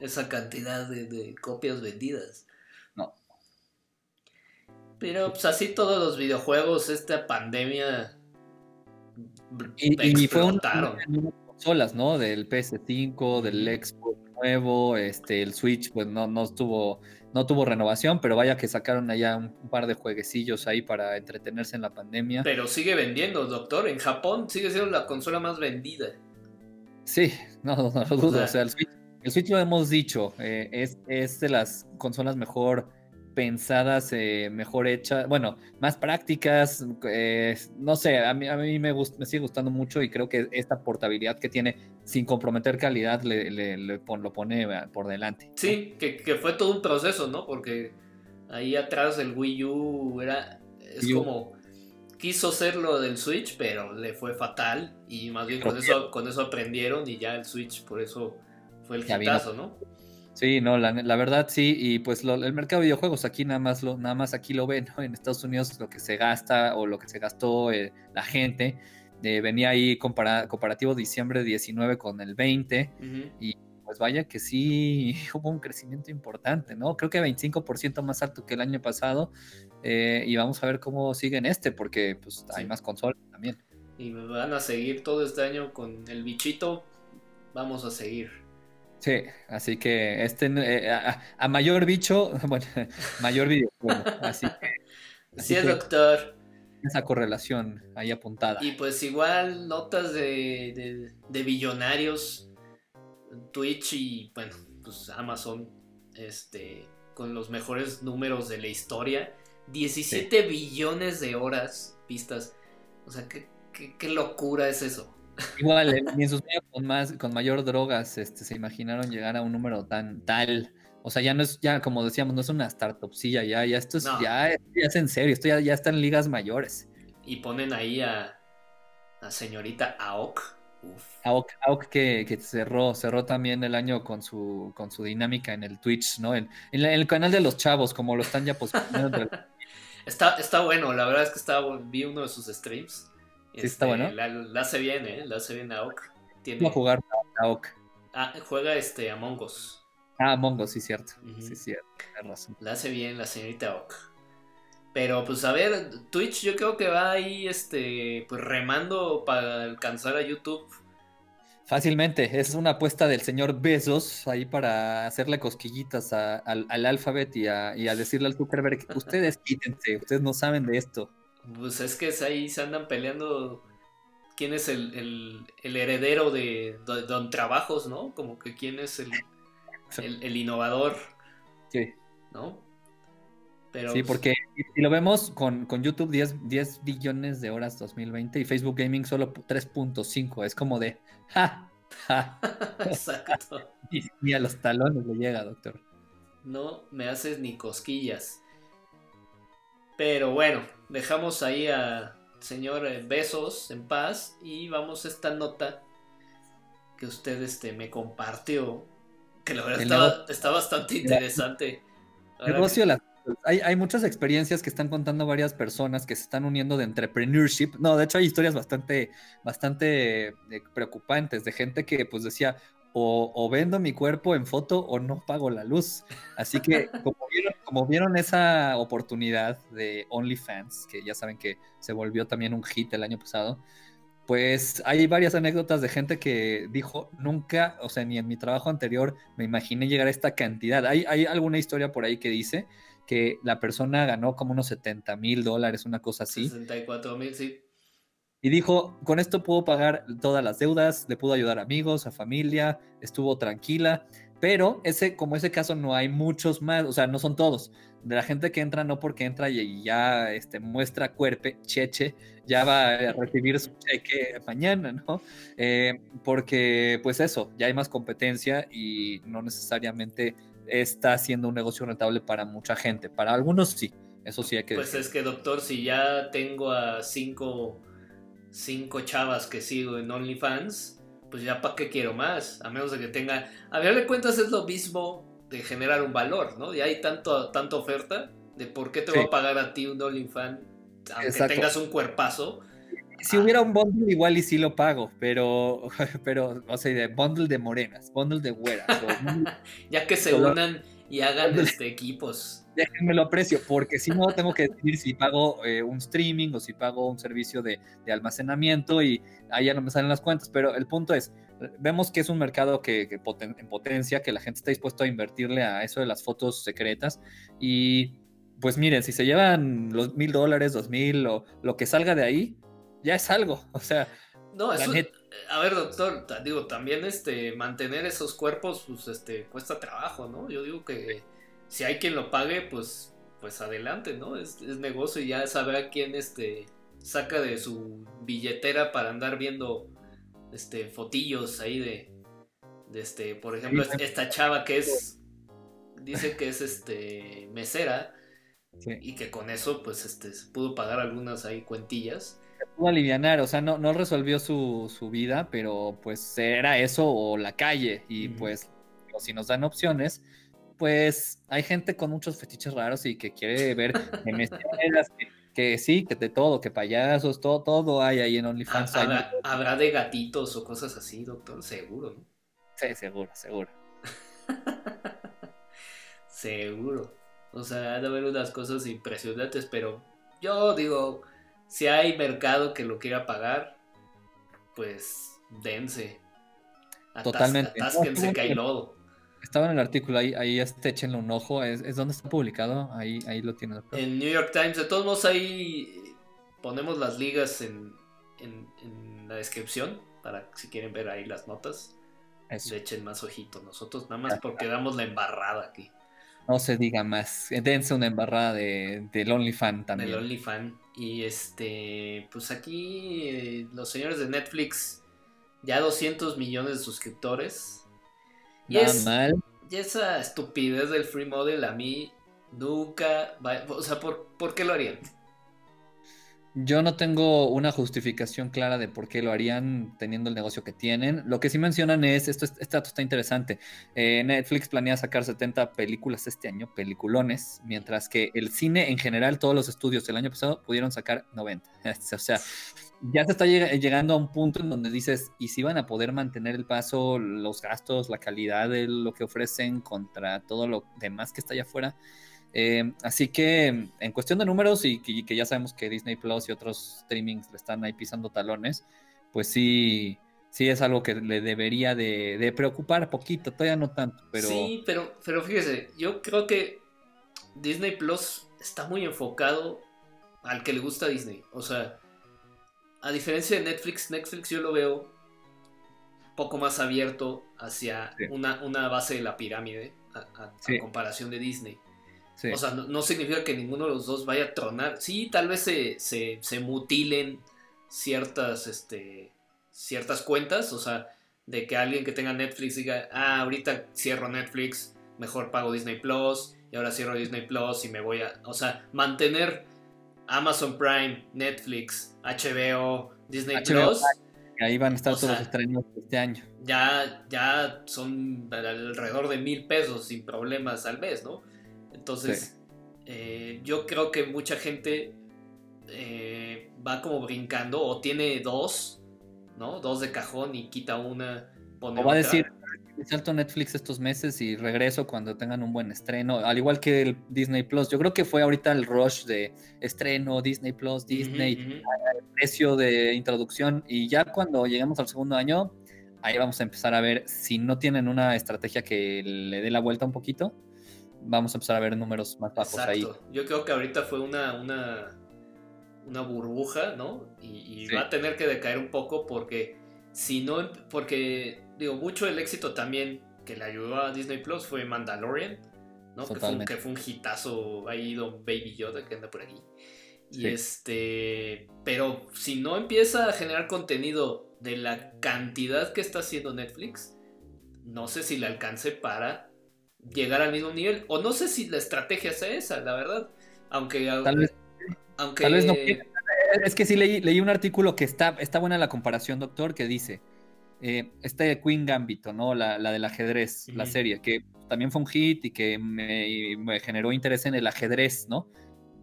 Speaker 1: esa cantidad de, copias vendidas.
Speaker 2: No.
Speaker 1: Pero pues así todos los videojuegos, esta pandemia
Speaker 2: y, y fue un consolas, ¿no? Del PS5, del Xbox nuevo, este, el Switch, pues no, no estuvo, no tuvo renovación, pero vaya que sacaron allá un, par de jueguecillos ahí para entretenerse en la pandemia.
Speaker 1: Pero sigue vendiendo, doctor. En Japón sigue siendo la consola más vendida.
Speaker 2: Sí, no, no, lo dudo. O sea, el, Switch, lo hemos dicho, eh, es, es de las consolas mejor pensadas, eh, mejor hechas, bueno, más prácticas, eh, no sé, a mí, a mí me, me sigue gustando mucho y creo que esta portabilidad que tiene sin comprometer calidad le, le, lo pone eh, por delante.
Speaker 1: Sí, que, que, fue todo un proceso, ¿no? Porque ahí atrás el Wii U era, es como, quiso ser lo del Switch, pero le fue fatal y más bien con eso, con eso aprendieron y ya el Switch por eso fue el hitazo, ¿no?
Speaker 2: Sí, no, la, verdad sí, y pues el mercado de videojuegos aquí nada más lo, nada más aquí lo ven, ¿no? En Estados Unidos lo que se gasta o lo que se gastó eh, la gente, eh, venía ahí comparativo diciembre 19 con el 20, y pues vaya que sí *laughs* hubo un crecimiento importante, ¿no? Creo que 25% más alto que el año pasado, eh, y vamos a ver cómo sigue en este, porque pues hay más consolas también.
Speaker 1: Y van a seguir todo este año con el bichito, vamos a seguir.
Speaker 2: Sí, así que este eh, a, mayor bicho, *laughs* bueno, mayor videojuego. Así que. *laughs*
Speaker 1: sí, doctor.
Speaker 2: Esa correlación ahí apuntada.
Speaker 1: Y pues igual notas de, de, billonarios, Twitch y bueno, pues Amazon, este, con los mejores números de la historia. 17 billones de horas vistas. O sea, qué, qué locura es eso.
Speaker 2: Igual, eh, ni en sus medios con más, con mayor drogas, este, se imaginaron llegar a un número tan tal. O sea, ya no es, ya como decíamos, no es una startupcilla, ya, ya esto es, ya, es en serio, esto ya, ya está en ligas mayores.
Speaker 1: Y ponen ahí a, a señorita Aok.
Speaker 2: Aok, Aok que, que, cerró, cerró también el año con su, con su dinámica en el Twitch, ¿no? En, el canal de los chavos, como lo están ya posicionando. *laughs*
Speaker 1: está, está bueno, la verdad es que estaba, vi uno de sus streams
Speaker 2: Sí, está bueno.
Speaker 1: Este, la, hace bien, ¿eh? La hace bien Aok.
Speaker 2: Tiene... a jugar Aok?
Speaker 1: Ah, juega este Among Us.
Speaker 2: Ah, Among Us, sí, cierto. Sí, cierto. razón.
Speaker 1: La hace bien la señorita Aok. Pero pues a ver, Twitch yo creo que va ahí este pues remando para alcanzar a YouTube.
Speaker 2: Fácilmente, es una apuesta del señor Besos ahí para hacerle cosquillitas al, alfabeto y a, y a decirle al Zuckerberg, *laughs* ustedes quítense, ustedes no saben de esto.
Speaker 1: Pues es que ahí se andan peleando quién es el, heredero de, Don Trabajos, ¿no? Como que quién es el, el, innovador.
Speaker 2: Sí.
Speaker 1: ¿No?
Speaker 2: Pero, sí, porque si lo vemos con, YouTube 10, 10 billones de horas 2020 y Facebook Gaming solo 3.5, es como de ¡ja! ¡ja! *laughs*
Speaker 1: Exacto. *laughs*
Speaker 2: y, a los talones le llega, doctor.
Speaker 1: no me haces ni cosquillas. Pero bueno, dejamos ahí a señor eh, Besos en paz y vamos a esta nota que usted este, me compartió, que la verdad está, bastante interesante.
Speaker 2: hay, hay, muchas experiencias que están contando varias personas que se están uniendo de entrepreneurship. No, de hecho hay historias bastante, bastante eh, preocupantes de gente que pues decía, o, vendo mi cuerpo en foto o no pago la luz. Así que *laughs* como vieron, esa oportunidad de OnlyFans, que ya saben que se volvió también un hit el año pasado, pues hay varias anécdotas de gente que dijo, nunca, o sea, ni en mi trabajo anterior me imaginé llegar a esta cantidad. Hay, hay alguna historia por ahí que dice que la persona ganó como unos 70 mil dólares, una cosa así.
Speaker 1: 64 mil, sí.
Speaker 2: Y dijo, con esto puedo pagar todas las deudas, le puedo ayudar a amigos, a familia, estuvo tranquila. Pero ese, como ese caso no hay muchos más, o sea, no son todos. De la gente que entra, no porque entra y ya este, muestra cuerpo, cheche, ya va a recibir su cheque mañana, ¿no? Eh, porque, pues eso, ya hay más competencia y no necesariamente está haciendo un negocio rentable para mucha gente. Para algunos sí, eso sí hay que
Speaker 1: Pues es que, doctor, si ya tengo a cinco cinco chavas que sigo en OnlyFans, pues ya para qué quiero más, a menos de que tenga, a ver de cuentas es lo mismo de generar un valor, ¿no? Y hay tanto, tanta oferta de por qué te va a pagar a ti un OnlyFans, aunque tengas un cuerpazo.
Speaker 2: Si hubiera un bundle igual y sí lo pago, pero, *laughs* pero, o sea, de bundle de morenas, bundle de güeras. *laughs*
Speaker 1: ya que se unan y hagan este, equipos
Speaker 2: déjenme lo aprecio, porque si no tengo que decidir si pago eh, un streaming o si pago un servicio de, almacenamiento y ahí ya no me salen las cuentas. Pero el punto es, vemos que es un mercado que, en potencia, que la gente está dispuesto a invertirle a eso de las fotos secretas. Y pues miren, si se llevan los mil dólares, dos mil o lo que salga de ahí, ya es algo. *laughs* O sea,
Speaker 1: no, eso, a ver, doctor, digo, también este mantener esos cuerpos, pues este cuesta trabajo, ¿no? Yo digo que si hay quien lo pague, pues, pues adelante, ¿no? Es, negocio y ya sabrá quién este, saca de su billetera para andar viendo este, fotillos ahí de, de este, por ejemplo, esta chava que es, dice que es este, mesera. Y que con eso, pues, este, pudo pagar algunas ahí cuentillas.
Speaker 2: Pudo aliviar, o sea, no, no resolvió su, su, vida, pero pues era eso o la calle. Y pues, si nos dan opciones, pues hay gente con muchos fetiches raros y que quiere ver que, que, sí, que de todo, que payasos, todo, todo hay ahí en OnlyFans.
Speaker 1: ¿Habrá, de gatitos o cosas así, doctor, seguro, ¿no?
Speaker 2: Sí, seguro, seguro. *laughs*
Speaker 1: seguro. O sea, ha de haber unas cosas impresionantes, pero yo digo, si hay mercado que lo quiera pagar, pues dense.
Speaker 2: Totalmente.
Speaker 1: Atásquense que hay lodo.
Speaker 2: Estaba en el artículo, ahí, ahí este, échenle un ojo. ¿Es, donde está publicado? Ahí, ahí lo tiene.
Speaker 1: En New York Times. De todos modos, ahí ponemos las ligas en, la descripción para si quieren ver ahí las notas. Le echen más ojito. Nosotros nada más porque damos la embarrada aquí.
Speaker 2: No se diga más. Dense una embarrada de, del OnlyFan también.
Speaker 1: Del OnlyFan. Y este, pues aquí eh, los señores de Netflix, ya 200 millones de suscriptores. Y, esa estupidez del free model a mí nunca va, o sea, ¿por, ¿por qué lo harían?
Speaker 2: Yo no tengo una justificación clara de por qué lo harían teniendo el negocio que tienen. Lo que sí mencionan es, esto este dato está interesante, eh, Netflix planea sacar 70 películas este año, peliculones, mientras que el cine en general, todos los estudios el año pasado pudieron sacar 90. *laughs* o sea, ya se está llegando a un punto en donde dices, ¿y si van a poder mantener el paso, los gastos, la calidad de lo que ofrecen contra todo lo demás que está allá afuera? Eh, así que en cuestión de números y que, ya sabemos que Disney Plus y otros streamings le están ahí pisando talones, pues sí, sí es algo que le debería de, preocupar poquito, todavía no tanto, pero...
Speaker 1: Sí, pero, pero fíjese, yo creo que Disney Plus está muy enfocado al que le gusta Disney, o sea a diferencia de Netflix, Netflix yo lo veo poco más abierto hacia una, una, base de la pirámide a, comparación de Disney. O sea, no, significa que ninguno de los dos vaya a tronar. Sí, tal vez se, se, mutilen ciertas, este, ciertas cuentas. O sea, de que alguien que tenga Netflix diga, ah, ahorita cierro Netflix, mejor pago Disney Plus y ahora cierro Disney Plus y me voy a, o sea, mantener Amazon Prime, Netflix, HBO, Disney Plus.
Speaker 2: Ahí van a estar todos los estrenos este año.
Speaker 1: Ya, ya son alrededor de mil pesos sin problemas al mes, ¿no? Entonces, eh, yo creo que mucha gente eh, va como brincando o tiene dos, ¿no? Dos de cajón y quita una,
Speaker 2: pone o va a decir, salto Netflix estos meses y regreso cuando tengan un buen estreno, al igual que el Disney Plus. Yo creo que fue ahorita el rush de estreno, Disney Plus, Disney, el precio de introducción y ya cuando lleguemos al segundo año, ahí vamos a empezar a ver si no tienen una estrategia que le dé la vuelta un poquito, vamos a empezar a ver números más bajos ahí.
Speaker 1: Yo creo que ahorita fue una, una, una burbuja, ¿no? Y, va a tener que decaer un poco porque si no, porque digo, mucho del éxito también que le ayudó a Disney Plus fue Mandalorian, ¿no? Que fue, un, que fue, un, hitazo ahí Don Baby Yoda que anda por aquí. Y este, pero si no empieza a generar contenido de la cantidad que está haciendo Netflix, no sé si le alcance para llegar al mismo nivel. O no sé si la estrategia sea esa, la verdad. Aunque.
Speaker 2: Tal vez, aunque... Tal vez no. Es que sí leí, leí un artículo que está, está buena la comparación, doctor, que dice eh, este Queen Gambito, ¿no? La, del ajedrez, la serie, que también fue un hit y que me, generó interés en el ajedrez, ¿no?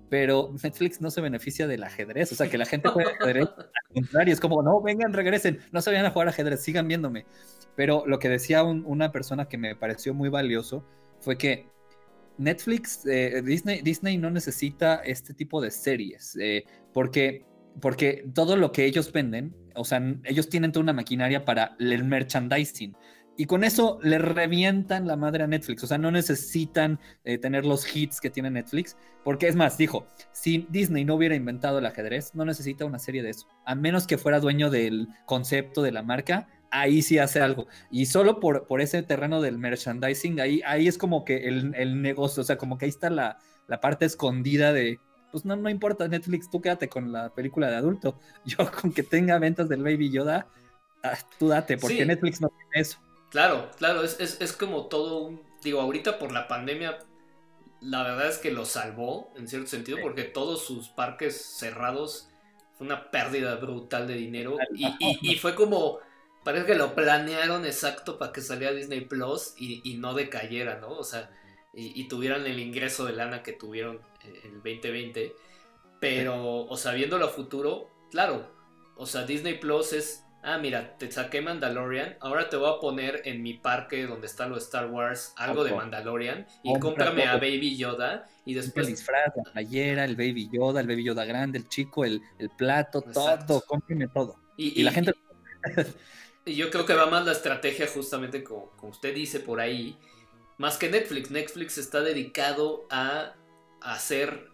Speaker 2: Pero Netflix no se beneficia del ajedrez, o sea, que la gente juega ajedrez, *laughs* al contrario, es como, no, vengan, regresen, no se vayan a jugar ajedrez, sigan viéndome. Pero lo que decía una persona que me pareció muy valioso fue que Netflix, eh, Disney, Disney no necesita este tipo de series, eh, porque, porque todo lo que ellos venden o sea, ellos tienen toda una maquinaria para el merchandising. Y con eso le revientan la madre a Netflix. O sea, no necesitan eh, tener los hits que tiene Netflix. Porque es más, dijo, si Disney no hubiera inventado el ajedrez, no necesita una serie de eso. A menos que fuera dueño del concepto de la marca, ahí sí hace algo. Y solo por, por ese terreno del merchandising, ahí, ahí es como que el, negocio, o sea, como que ahí está la, la parte escondida de pues no, no importa Netflix, tú quédate con la película de adulto. *laughs* Yo con que tenga ventas del Baby Yoda, ah, tú date, porque Netflix no tiene eso.
Speaker 1: Claro, claro, es, como todo un... Digo, ahorita por la pandemia, la verdad es que lo salvó, en cierto sentido, porque todos sus parques cerrados fue una pérdida brutal de dinero. Y, fue como... Parece que lo planearon exacto para que saliera Disney Plus y, y no decayera, ¿no? O sea, y, tuvieran el ingreso de lana que tuvieron en el 2020. Pero, o sea, viéndolo a futuro, claro, o sea, Disney Plus es, ah, mira, te saqué Mandalorian, ahora te voy a poner en mi parque donde está lo Star Wars algo de Mandalorian y cómprame a Baby Yoda y después...
Speaker 2: El disfraz, la playera, el Baby Yoda, el Baby Yoda grande, el chico, el, plato, todo, cómprame todo. Y, la gente...
Speaker 1: y yo creo que va más la estrategia justamente como, como usted dice por ahí, más que Netflix. Netflix está dedicado a hacer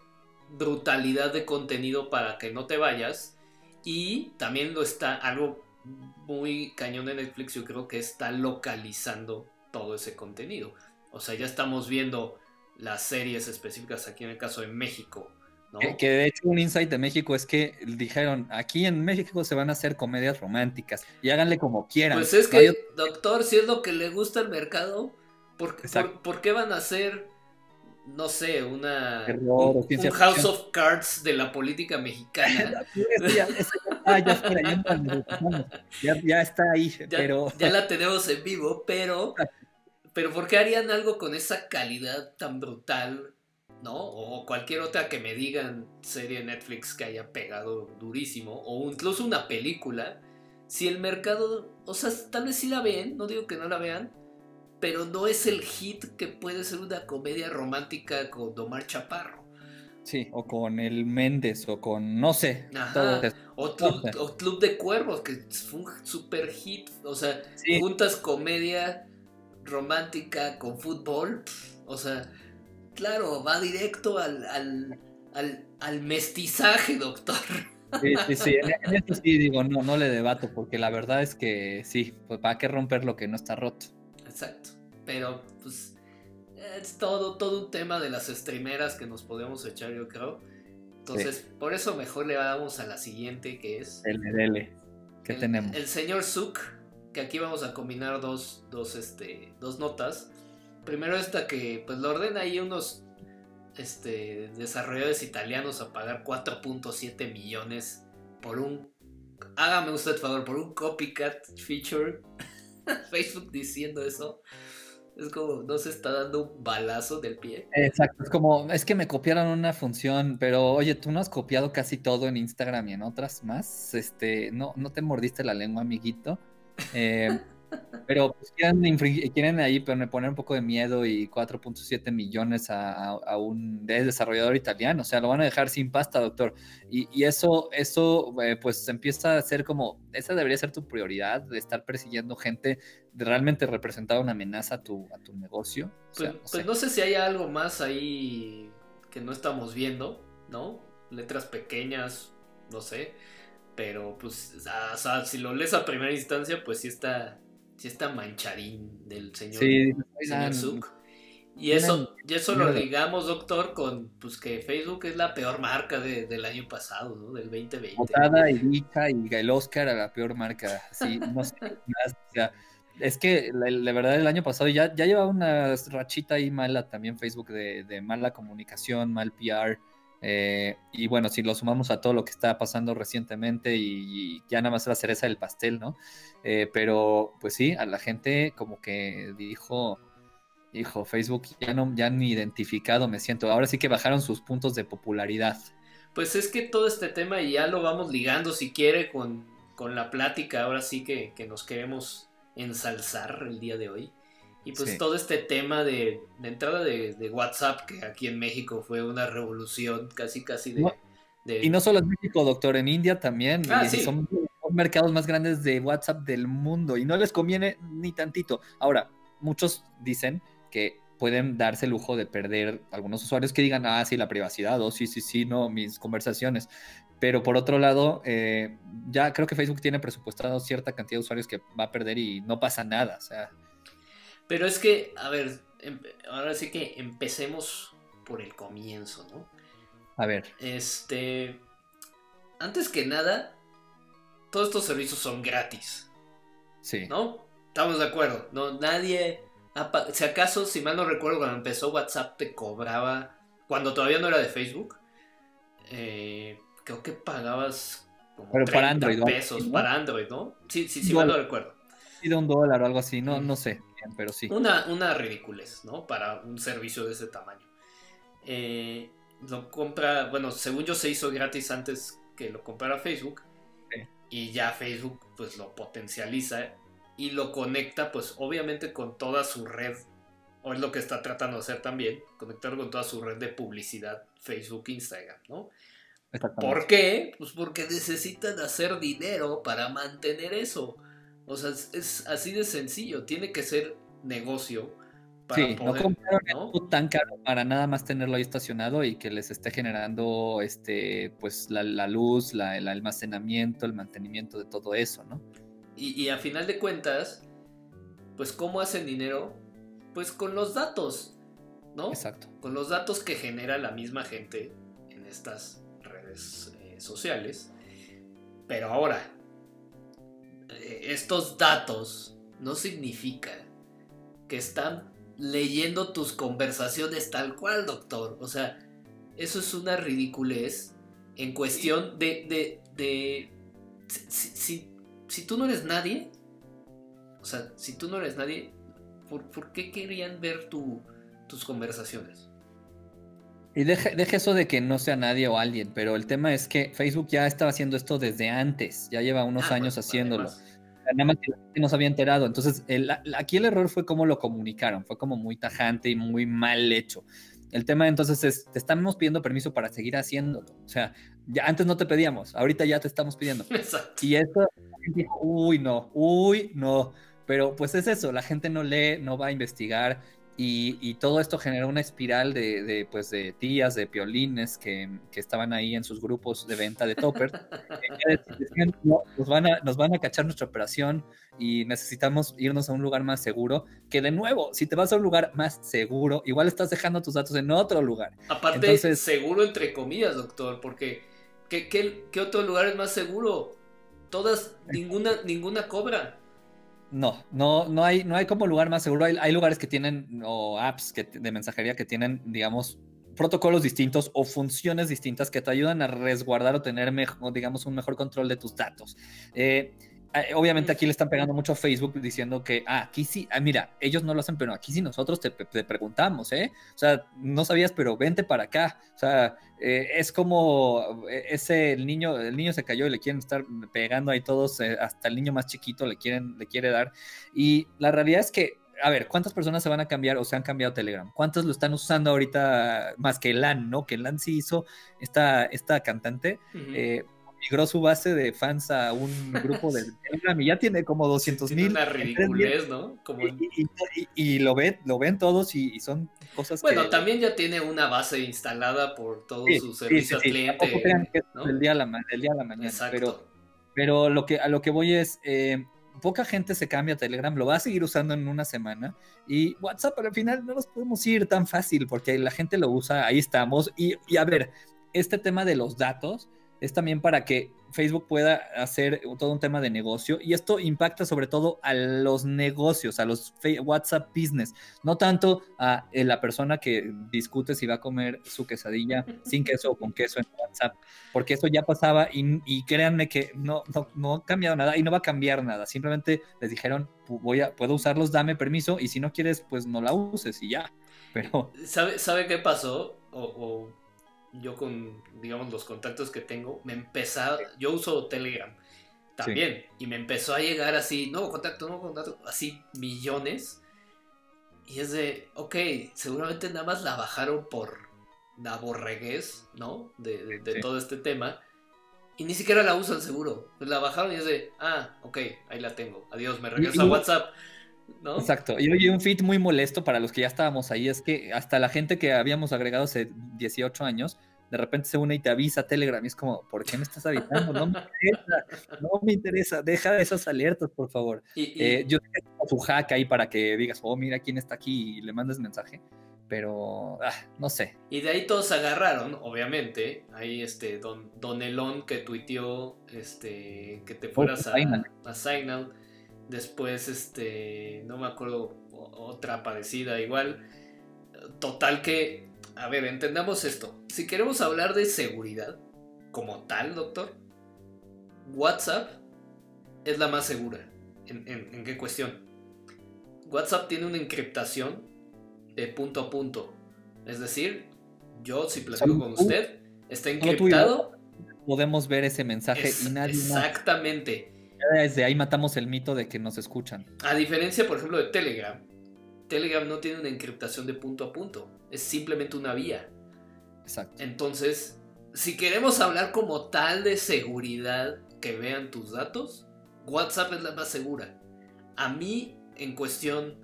Speaker 1: brutalidad de contenido para que no te vayas. Y también lo está, algo muy cañón de Netflix, yo creo que está localizando todo ese contenido. O sea, ya estamos viendo las series específicas aquí en el caso de México. ¿no?
Speaker 2: Que, de hecho un insight de México es que dijeron, aquí en México se van a hacer comedias románticas y háganle como quieran.
Speaker 1: Pues es que, doctor, si es lo que le gusta al mercado, ¿Por, qué van a hacer, no sé, una un, House of Cards de la política mexicana?
Speaker 2: ya, está ahí,
Speaker 1: ya,
Speaker 2: pero...
Speaker 1: ya la tenemos en vivo, pero, pero ¿por qué harían algo con esa calidad tan brutal? ¿no? O cualquier otra que me digan serie Netflix que haya pegado durísimo, o incluso una película, si el mercado, o sea, tal vez sí la ven, no digo que no la vean, pero no es el hit que puede ser una comedia romántica con Omar Chaparro.
Speaker 2: Sí, o con el Méndez, o con, no sé.
Speaker 1: o, Club, de Cuervos, que fue un super hit. O sea, juntas comedia romántica con fútbol. O sea, claro, va directo al, al, mestizaje, doctor.
Speaker 2: Sí, sí, sí, en, esto sí digo, no, no le debato, porque la verdad es que sí, pues para qué romper lo que no está roto.
Speaker 1: Exacto. Pero, pues, es todo, todo un tema de las streameras que nos podemos echar, yo creo. Entonces, por eso mejor le vamos a la siguiente, que es...
Speaker 2: El LL. ¿Qué tenemos?
Speaker 1: El señor Suk, que aquí vamos a combinar dos, dos, este, dos notas. Primero esta que pues lo ordena ahí unos este, desarrolladores italianos a pagar 4.7 millones por un... Hágame usted favor, por un copycat feature. *laughs* Facebook diciendo eso. Es como, no se está dando un balazo del pie.
Speaker 2: Exacto, es como, es que me copiaron una función, pero oye, tú no has copiado casi todo en Instagram y en otras más. Este, no, no te mordiste la lengua, amiguito. Eh, *laughs* pero pues, quieren, ahí poner un poco de miedo y 4.7 millones a, un desarrollador italiano. O sea, lo van a dejar sin pasta, doctor. Y, eso, eso eh, pues empieza a ser como, esa debería ser tu prioridad, de estar persiguiendo gente de realmente representar una amenaza a tu, a tu negocio.
Speaker 1: pues, no, pues no sé si hay algo más ahí que no estamos viendo, ¿no? Letras pequeñas, no sé. Pero pues, o sea, si lo lees a primera instancia, pues sí está, sí está mancharín del señor, sí, Y eso, y eso lo digamos, doctor, con pues que Facebook es la peor marca del año pasado, ¿no? Del 2020.
Speaker 2: Botada y dicha y el Oscar a la peor marca. Sí, no sé. es que la, verdad el año pasado ya, ya llevaba una rachita ahí mala también Facebook de, de mala comunicación, mal PR. Eh, y bueno, si lo sumamos a todo lo que está pasando recientemente y, ya nada más la cereza del pastel, ¿no? Eh, pero pues sí, a la gente como que dijo, hijo, Facebook ya no, ya ni identificado me siento. Ahora sí que bajaron sus puntos de popularidad.
Speaker 1: Pues es que todo este tema ya lo vamos ligando, si quiere, con, con la plática, ahora sí que, que nos queremos ensalzar el día de hoy. Y pues todo este tema de, entrada de, WhatsApp, que aquí en México fue una revolución casi casi de...
Speaker 2: Y no solo en México, doctor, en India también. Ah, son los mercados más grandes de WhatsApp del mundo y no les conviene ni tantito. Ahora, muchos dicen que pueden darse el lujo de perder algunos usuarios que digan, ah, sí, la privacidad, o sí, sí, sí, no, mis conversaciones. Pero por otro lado, eh, ya creo que Facebook tiene presupuestado cierta cantidad de usuarios que va a perder y no pasa nada. O sea,
Speaker 1: pero es que, a ver, ahora sí que empecemos por el comienzo, ¿no?
Speaker 2: A ver.
Speaker 1: Este. Antes que nada, todos estos servicios son gratis.
Speaker 2: Sí.
Speaker 1: ¿No? Estamos de acuerdo. No, nadie. Si acaso, si mal no recuerdo, cuando empezó WhatsApp te cobraba. Cuando todavía no era de Facebook. Eh, creo que pagabas como Pero para Android, pesos para Android, ¿no? Sí, sí, sí, mal no recuerdo.
Speaker 2: Y de un dólar o algo así, no, no sé pero sí.
Speaker 1: Una, una ridiculez, ¿no? Para un servicio de ese tamaño. Eh, lo compra, bueno, según yo se hizo gratis antes que lo comprara Facebook. Y ya Facebook pues lo potencializa y lo conecta pues obviamente con toda su red, o es lo que está tratando de hacer también, conectar con toda su red de publicidad Facebook, Instagram, ¿no? ¿Por qué? Pues porque necesitan hacer dinero para mantener eso. O sea, es, así de sencillo, tiene que ser negocio.
Speaker 2: Para sí, no compraron tan caro para nada más tenerlo ahí estacionado y que les esté generando este, pues la, luz, la, el almacenamiento, el mantenimiento de todo eso, ¿no?
Speaker 1: Y, y a final de cuentas, pues ¿cómo hacen dinero? Pues con los datos, ¿no?
Speaker 2: Exacto.
Speaker 1: Con los datos que genera la misma gente en estas redes eh, sociales. Pero ahora, estos datos no significan que están leyendo tus conversaciones tal cual, doctor. O sea, eso es una ridiculez en cuestión de... de, de si, si, tú no eres nadie, o sea, si tú no eres nadie, ¿por, qué querían ver tu, tus conversaciones?
Speaker 2: Y deje, eso de que no sea nadie o alguien, pero el tema es que Facebook ya estaba haciendo esto desde antes, ya lleva unos ah, años haciéndolo. Nada más que no se había enterado. Entonces, aquí el error fue cómo lo comunicaron, fue como muy tajante y muy mal hecho. El tema entonces es, te estamos pidiendo permiso para seguir haciéndolo. O sea, ya antes no te pedíamos, ahorita ya te estamos pidiendo. *laughs*
Speaker 1: Exacto.
Speaker 2: Y eso, uy, no, uy, no. Pero pues es eso, la gente no lee, no va a investigar y, todo esto generó una espiral de, pues, de tías, de piolines que, estaban ahí en sus grupos de venta de topper. nos, van a, nos van a cachar nuestra operación y necesitamos irnos a un lugar más seguro. Que de nuevo, si te vas a un lugar más seguro, igual estás dejando tus datos en otro lugar.
Speaker 1: Aparte, Entonces, seguro entre comillas, doctor, porque ¿qué, qué, qué otro lugar es más seguro? Todas, ninguna, ninguna cobra.
Speaker 2: No, no, no hay, no hay como lugar más seguro. Hay, lugares que tienen, o apps que, de mensajería que tienen, digamos, protocolos distintos o funciones distintas que te ayudan a resguardar o tener, mejor, digamos, un mejor control de tus datos. Eh, obviamente aquí le están pegando mucho a Facebook diciendo que, ah, aquí sí, ah, mira, ellos no lo hacen, pero aquí sí nosotros te, preguntamos, ¿eh? O sea, no sabías, pero vente para acá. O sea, eh, es como eh, ese, el niño, el niño se cayó y le quieren estar pegando ahí todos, hasta el niño más chiquito le quieren, le quiere dar. Y la realidad es que a ver, ¿cuántas personas se van a cambiar o se han cambiado Telegram? ¿Cuántos lo están usando ahorita más que LAN, ¿no? Que LAN sí hizo esta, esta cantante migró su base de fans a un grupo de *laughs* Telegram y ya tiene como 200 mil.
Speaker 1: Una ridiculez, ¿no?
Speaker 2: Y, lo, ven, lo ven todos y, son cosas
Speaker 1: bueno, también ya tiene una base instalada por todos sus servicios clientes.
Speaker 2: ¿no? el día a la, el día a la mañana. Pero, pero lo que, a lo que voy es... Eh, poca gente se cambia a Telegram, lo va a seguir usando en una semana y WhatsApp al final no nos podemos ir tan fácil porque la gente lo usa, ahí estamos y, y a ver, este tema de los datos, es también para que Facebook pueda hacer todo un tema de negocio y esto impacta sobre todo a los negocios, a los WhatsApp business, no tanto a eh, la persona que discute si va a comer su quesadilla *laughs* sin queso o con queso en WhatsApp, porque eso ya pasaba y, créanme que no, no, ha cambiado nada y no va a cambiar nada, simplemente les dijeron, voy a, puedo usarlos, dame permiso y si no quieres, pues no la uses y ya. Pero...
Speaker 1: ¿Sabe, ¿sabe qué pasó? o yo con, digamos, los contactos que tengo, me empezó, yo uso Telegram también, y me empezó a llegar así, nuevo contacto, nuevo contacto, así millones. Y es de, ok, seguramente nada más la bajaron por la borreguez, ¿no? De, todo este tema. Y ni siquiera la usan seguro. Pues la bajaron y es de, ah, ok, ahí la tengo. Adiós, me regreso a WhatsApp. ¿No?
Speaker 2: Exacto. Y un fit muy molesto para los que ya estábamos ahí es que hasta la gente que habíamos agregado hace 18 años, de repente se une y te avisa Telegram y es como, ¿por qué me estás avisando? No me interesa, no me interesa, deja esas alertas, por favor. Eh, yo tengo su hack ahí para que digas, oh, mira quién está aquí y le mandes mensaje, pero ah, no sé.
Speaker 1: Y de ahí todos agarraron, obviamente. Ahí este Don, Don Elon que tuiteó este, que te fueras a, a Signal. Después, este, no me acuerdo, otra parecida igual. Total que, a ver, entendamos esto. Si queremos hablar de seguridad, como tal, doctor, WhatsApp es la más segura. ¿En, qué cuestión? WhatsApp tiene una encriptación de punto a punto. Es decir, yo si platico con usted, está encriptado.
Speaker 2: Podemos ver ese mensaje y nadie.
Speaker 1: Exactamente.
Speaker 2: Desde ahí matamos el mito de que nos escuchan.
Speaker 1: A diferencia, por ejemplo, de Telegram. Telegram no tiene una encriptación de punto a punto. Es simplemente una vía.
Speaker 2: Exacto.
Speaker 1: Entonces, si queremos hablar como tal de seguridad que vean tus datos, WhatsApp es la más segura. A mí, en cuestión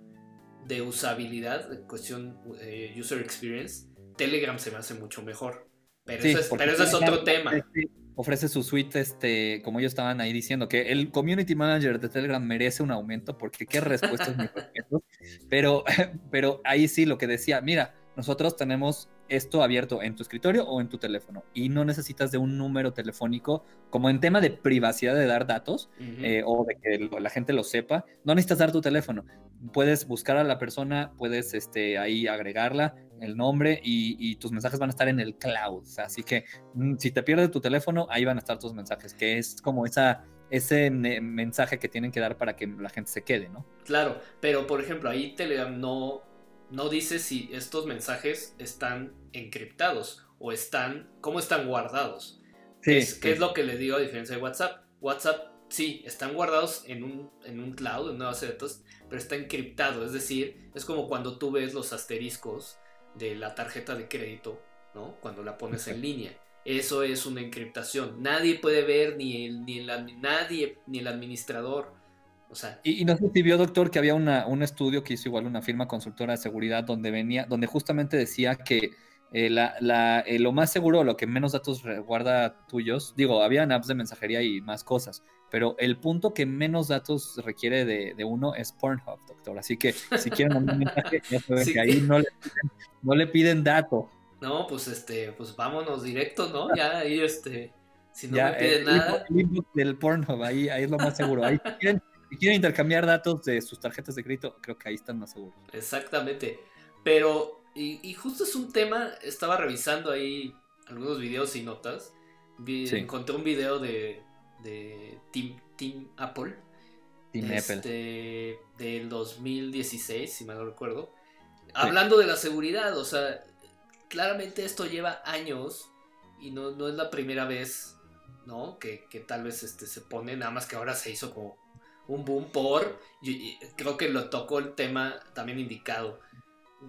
Speaker 1: de usabilidad, en cuestión eh, user experience, Telegram se me hace mucho mejor. Pero, pero ese es otro tema
Speaker 2: ofrece su suite, este, como ellos estaban ahí diciendo, que el community manager de Telegram merece un aumento, porque qué respuestas *laughs* Pero, *laughs* pero ahí sí lo que decía, mira, nosotros tenemos esto abierto en tu escritorio o en tu teléfono y no necesitas de un número telefónico como en tema de privacidad de dar datos eh, o de que la gente lo sepa, no necesitas dar tu teléfono. Puedes buscar a la persona, puedes este, ahí agregarla, el nombre y, tus mensajes van a estar en el cloud. Así que mm, si te pierdes tu teléfono, ahí van a estar tus mensajes, que es como esa ese mensaje que tienen que dar para que la gente se quede, ¿no?
Speaker 1: Claro, pero por ejemplo, ahí Telegram no no dice si estos mensajes están encriptados o están, cómo están guardados. ¿Qué, es, lo que le digo a diferencia de WhatsApp? WhatsApp, sí, están guardados en un, en un cloud, en una base de datos, pero está encriptado. Es decir, es como cuando tú ves los asteriscos de la tarjeta de crédito, ¿no? Cuando la pones en línea. Eso es una encriptación. Nadie puede ver, ni el, ni el, nadie, ni el administrador
Speaker 2: y, no sé si vio, doctor, que había un estudio que hizo igual una firma consultora de seguridad donde venía, donde justamente decía que eh, eh, lo más seguro, lo que menos datos guarda tuyos, digo, había apps de mensajería y más cosas, pero el punto que menos datos requiere de, uno es Pornhub, doctor. Así que si quieren mandar un mensaje, ya saben que ahí no le, piden, no le piden dato.
Speaker 1: No, pues este, pues vámonos directo, ¿no? Ya ahí este, si no me piden nada.
Speaker 2: El del Pornhub, ahí, ahí es lo más seguro. Ahí quieren si quieren intercambiar datos de sus tarjetas de crédito, creo que ahí están más seguros.
Speaker 1: Exactamente. Pero, y, justo es un tema, estaba revisando ahí algunos videos y notas. Encontré un video de, de Team, Team Apple.
Speaker 2: Team
Speaker 1: este,
Speaker 2: Apple.
Speaker 1: Del 2016, si mal no recuerdo. Hablando de la seguridad, o sea, claramente esto lleva años y no, no es la primera vez, ¿no? Que, que, tal vez este, se pone, nada más que ahora se hizo como un boom por, creo que lo tocó el tema también indicado.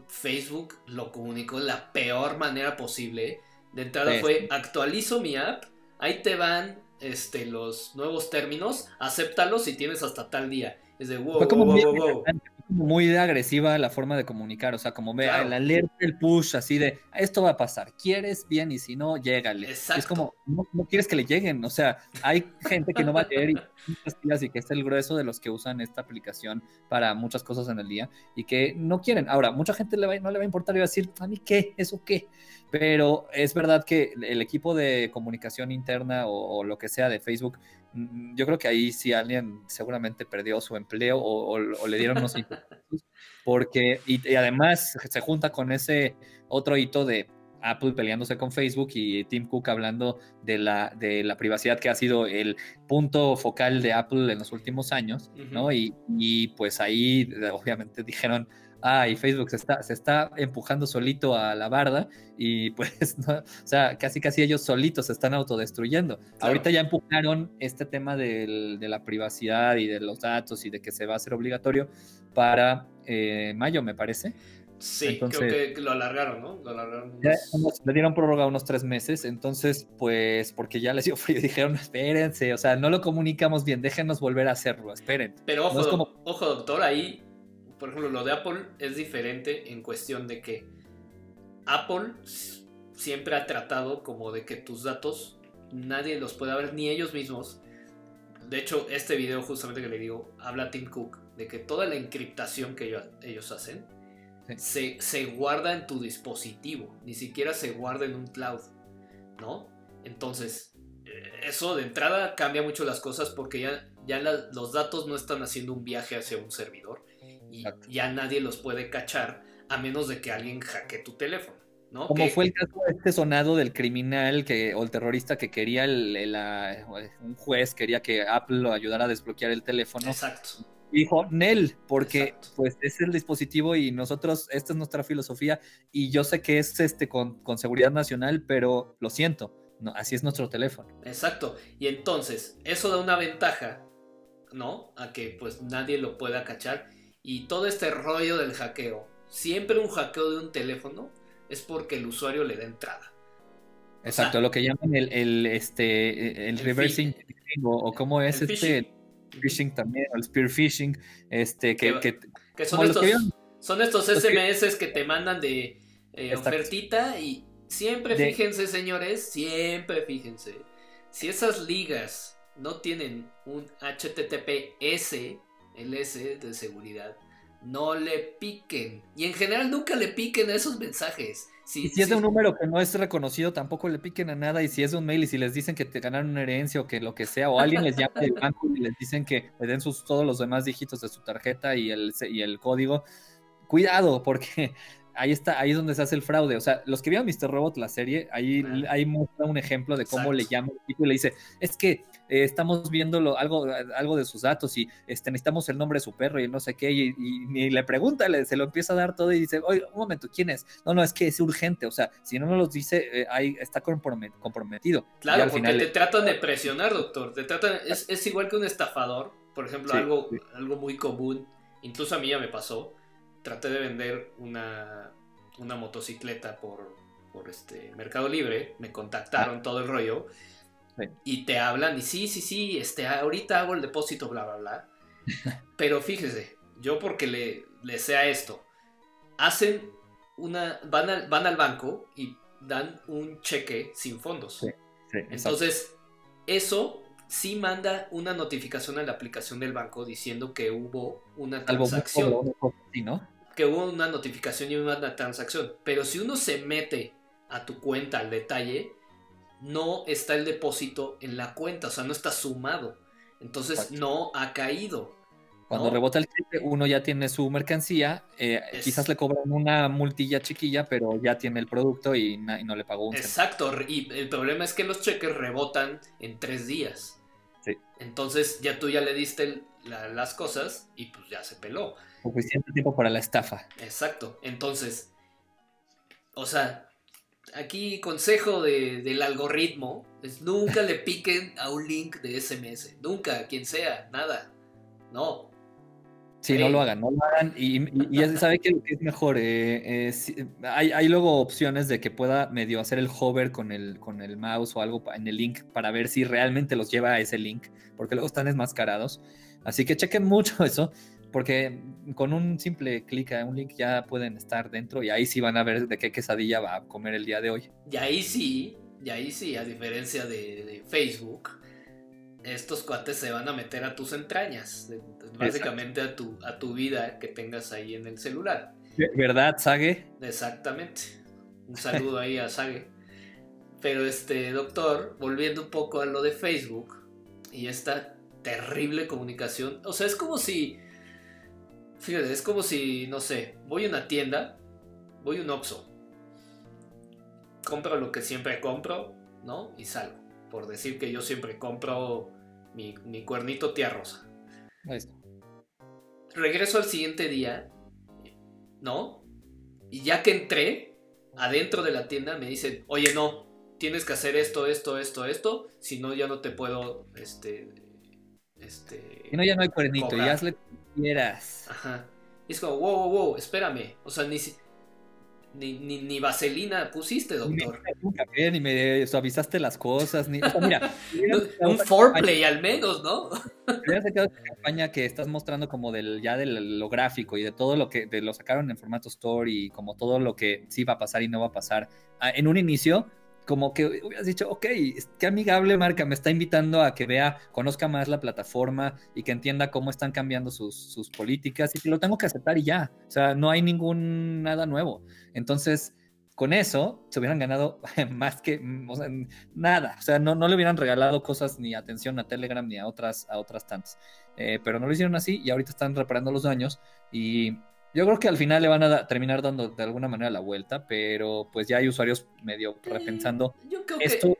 Speaker 1: Facebook lo comunicó de la peor manera posible. De entrada fue actualizo mi app, ahí te van este, los nuevos términos, acéptalos y tienes hasta tal día. Es de wow, wow, wow, wow
Speaker 2: muy agresiva la forma de comunicar, o sea, como ve el alerta, el push, así de esto va a pasar, quieres bien y si no, llégale. Es como, no, quieres que le lleguen, o sea, hay gente que no va a leer y, *laughs* y que es el grueso de los que usan esta aplicación para muchas cosas en el día y que no quieren. Ahora, mucha gente le va, no le va a importar y va a decir, a mí qué, eso qué, pero es verdad que el equipo de comunicación interna o lo que sea de Facebook yo creo que ahí sí alguien seguramente perdió su empleo o, le dieron unos *laughs* porque, y, además se junta con ese otro hito de Apple peleándose con Facebook y Tim Cook hablando de la, de la privacidad que ha sido el punto focal de Apple en los últimos años, ¿no? Y, y pues ahí obviamente dijeron, ah, y Facebook se está, se está empujando solito a la barda y *laughs* pues, no, o sea, casi casi ellos solitos se están autodestruyendo. Ahorita ya empujaron este tema de la privacidad y de los datos y de que se va a hacer obligatorio para eh, mayo, me parece.
Speaker 1: Sí, creo que lo alargaron, ¿no? Lo alargaron.
Speaker 2: le dieron prórroga unos tres meses, entonces, pues, porque ya les dio *laughs* frío, dijeron, espérense, o sea, no lo comunicamos bien, déjenos volver a hacerlo, esperen.
Speaker 1: Pero ojo, ojo, doctor, ahí por ejemplo, lo de Apple es diferente en cuestión de que Apple siempre ha tratado como de que tus datos nadie los pueda ver, ni ellos mismos. De hecho, este video justamente que le digo, habla a Tim Cook de que toda la encriptación que ellos, hacen se, se, guarda en tu dispositivo, ni siquiera se guarda en un cloud, ¿no? Entonces, eh, eso de entrada cambia mucho las cosas porque ya, ya los datos no están haciendo un viaje hacia un servidor, y ya nadie los puede cachar a menos de que alguien hackee tu teléfono. ¿no?
Speaker 2: Como fue el caso este sonado del criminal que, o el terrorista que quería un juez quería que Apple lo ayudara a desbloquear el teléfono.
Speaker 1: Exacto.
Speaker 2: dijo, Nel, porque pues es el dispositivo y nosotros, esta es nuestra filosofía y yo sé que es este con, con seguridad nacional, pero lo siento, no, así es nuestro teléfono.
Speaker 1: Exacto. Y entonces, eso da una ventaja, ¿no? A que pues nadie lo pueda cachar y todo este rollo del hackeo, siempre un hackeo de un teléfono es porque el usuario le da entrada.
Speaker 2: Exacto, lo que llaman el, este, el, reversing o, cómo es este phishing. también, el spear phishing, este, que,
Speaker 1: que, son, estos, son estos SMS que... te mandan de eh, ofertita y siempre fíjense, señores, siempre fíjense, si esas ligas no tienen un HTTPS, el S de seguridad, no le piquen. Y en general nunca le piquen a esos mensajes.
Speaker 2: Si, si es de un número que no es reconocido, tampoco le piquen a nada. Y si es de un mail y si les dicen que te ganaron una herencia o que lo que sea, o alguien les llama del banco y les dicen que le den sus, todos los demás dígitos de su tarjeta y el, y el código, cuidado, porque ahí está, ahí es donde se hace el fraude. O sea, los que vieron Mr. Robot, la serie, ahí, ahí muestra un ejemplo de cómo le llama el tipo y le dice, es que eh, estamos viendo algo, algo de sus datos y este, necesitamos el nombre de su perro y no sé qué, y, y, le pregunta, se lo empieza a dar todo y dice, oye, un momento, ¿quién es? No, no, es que es urgente, o sea, si no nos los dice, eh, ahí está comprometido.
Speaker 1: Claro, porque final... te tratan de presionar, doctor, te tratan, es, es igual que un estafador, por ejemplo, algo, algo muy común, incluso a mí ya me pasó, traté de vender una, una motocicleta por, por este Mercado Libre, me contactaron todo el rollo y te hablan y sí, sí, sí, este, ahorita hago el depósito, bla, bla, bla. *laughs* Pero fíjese, yo porque le, le sea esto, hacen una, van al, van al banco y dan un cheque sin fondos. Entonces, eso sí manda una notificación a la aplicación del banco diciendo que hubo una transacción. ¿no? Que hubo una notificación y una transacción. Pero si uno se mete a tu cuenta al detalle, no está el depósito en la cuenta, o sea, no está sumado. Entonces no ha caído.
Speaker 2: Cuando rebota el cheque, uno ya tiene su mercancía, eh, quizás le cobran una multilla chiquilla, pero ya tiene el producto y, no le pagó un
Speaker 1: Exacto, y el problema es que los cheques rebotan en tres días. Sí. Entonces ya tú ya le diste las cosas y pues ya se peló.
Speaker 2: Suficiente tiempo para la estafa.
Speaker 1: Exacto, entonces, o sea, aquí consejo del algoritmo es nunca le *laughs* piquen a un link de SMS, nunca, quien sea, nada. No,
Speaker 2: Sí, no lo hagan, no lo hagan. Y, y, sabe que es mejor. Eh, eh, hay, luego opciones de que pueda medio hacer el hover con el, con el mouse o algo en el link para ver si realmente los lleva a ese link, porque luego están desmascarados. Así que chequen mucho *laughs* eso, porque con un simple clic a un link ya pueden estar dentro y ahí sí van a ver de qué quesadilla va a comer el día de hoy.
Speaker 1: Y ahí sí, y ahí sí, a diferencia de Facebook, estos cuates se van a meter a tus entrañas, básicamente a tu, a tu vida que tengas ahí en el celular.
Speaker 2: ¿Verdad, Sage?
Speaker 1: Exactamente. Un saludo ahí a Sage. Pero este, doctor, volviendo un poco a lo de Facebook y esta terrible comunicación, o sea, es como si, fíjate, es como si, no sé, voy a una tienda, voy a un Oxxo, compro lo que siempre compro, ¿no? Y salgo. Por decir que yo siempre compro mi, cuernito tía rosa. Regreso al siguiente día, ¿no? Y ya que entré adentro de la tienda, me dicen, oye, no, tienes que hacer esto, esto, esto, esto, si no, ya no te puedo, este, este...
Speaker 2: Y no, ya no hay cuernito, ya hazle quieras.
Speaker 1: Ajá. Y es como, wow, wow, wow, espérame. O sea, ni, ni, ni, vaselina pusiste, doctor.
Speaker 2: Ni, ni me suavizaste las cosas, ni... *laughs* mira,
Speaker 1: un foreplay al menos, ¿no?
Speaker 2: Hubieras sacado esta campaña que estás mostrando como del ya de lo gráfico y de todo lo que de lo sacaron en formato story y como todo lo que sí va a pasar y no va a pasar. Ah, en un inicio, como que hubieras dicho, ok, qué amigable marca, me está invitando a que vea, conozca más la plataforma y que entienda cómo están cambiando sus, políticas y que lo tengo que aceptar y ya. O sea, no hay ningún nada nuevo. Entonces, con eso se hubieran ganado *laughs* más que nada. O sea, no, no, le hubieran regalado cosas ni atención a Telegram ni a otras, a otras tantas. Eh, pero no lo hicieron así y ahorita están reparando los daños y yo creo que al final le van a terminar dando de alguna manera la vuelta, pero pues ya hay usuarios medio repensando
Speaker 1: yo creo esto.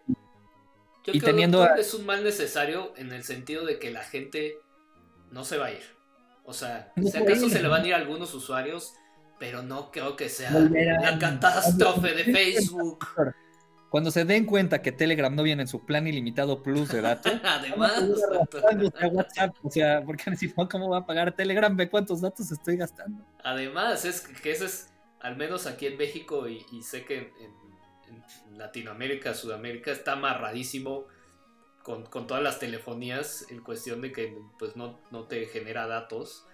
Speaker 1: Que, yo y teniendo que es un mal necesario en el sentido de que la gente no se va a ir. O sea, si acaso se le van a ir a algunos usuarios, pero no creo que sea la catástrofe de *laughs* Facebook.
Speaker 2: Cuando se den cuenta que Telegram no viene en su plan ilimitado plus de datos, *laughs*
Speaker 1: además,
Speaker 2: WhatsApp, o sea, porque necesito cómo va a pagar Telegram, ve cuántos datos estoy gastando.
Speaker 1: Además, es que eso es, al menos aquí en México y, sé que en, Latinoamérica, Sudamérica, está amarradísimo con, todas las telefonías en cuestión de que pues no, no te genera datos.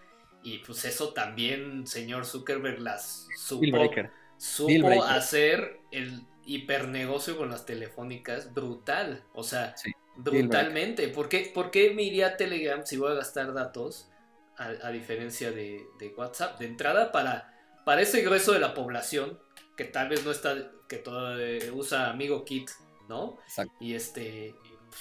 Speaker 1: Y pues eso también, señor Zuckerberg, las supo, supo hacer el hipernegocio con las telefónicas brutal. O sea, brutalmente. ¿Por qué, ¿Por qué, me iría a Telegram si voy a gastar datos a, diferencia de, WhatsApp? De entrada, para, para ese grueso de la población que tal vez no está, que todo, usa Amigo Kit, ¿no? Y este,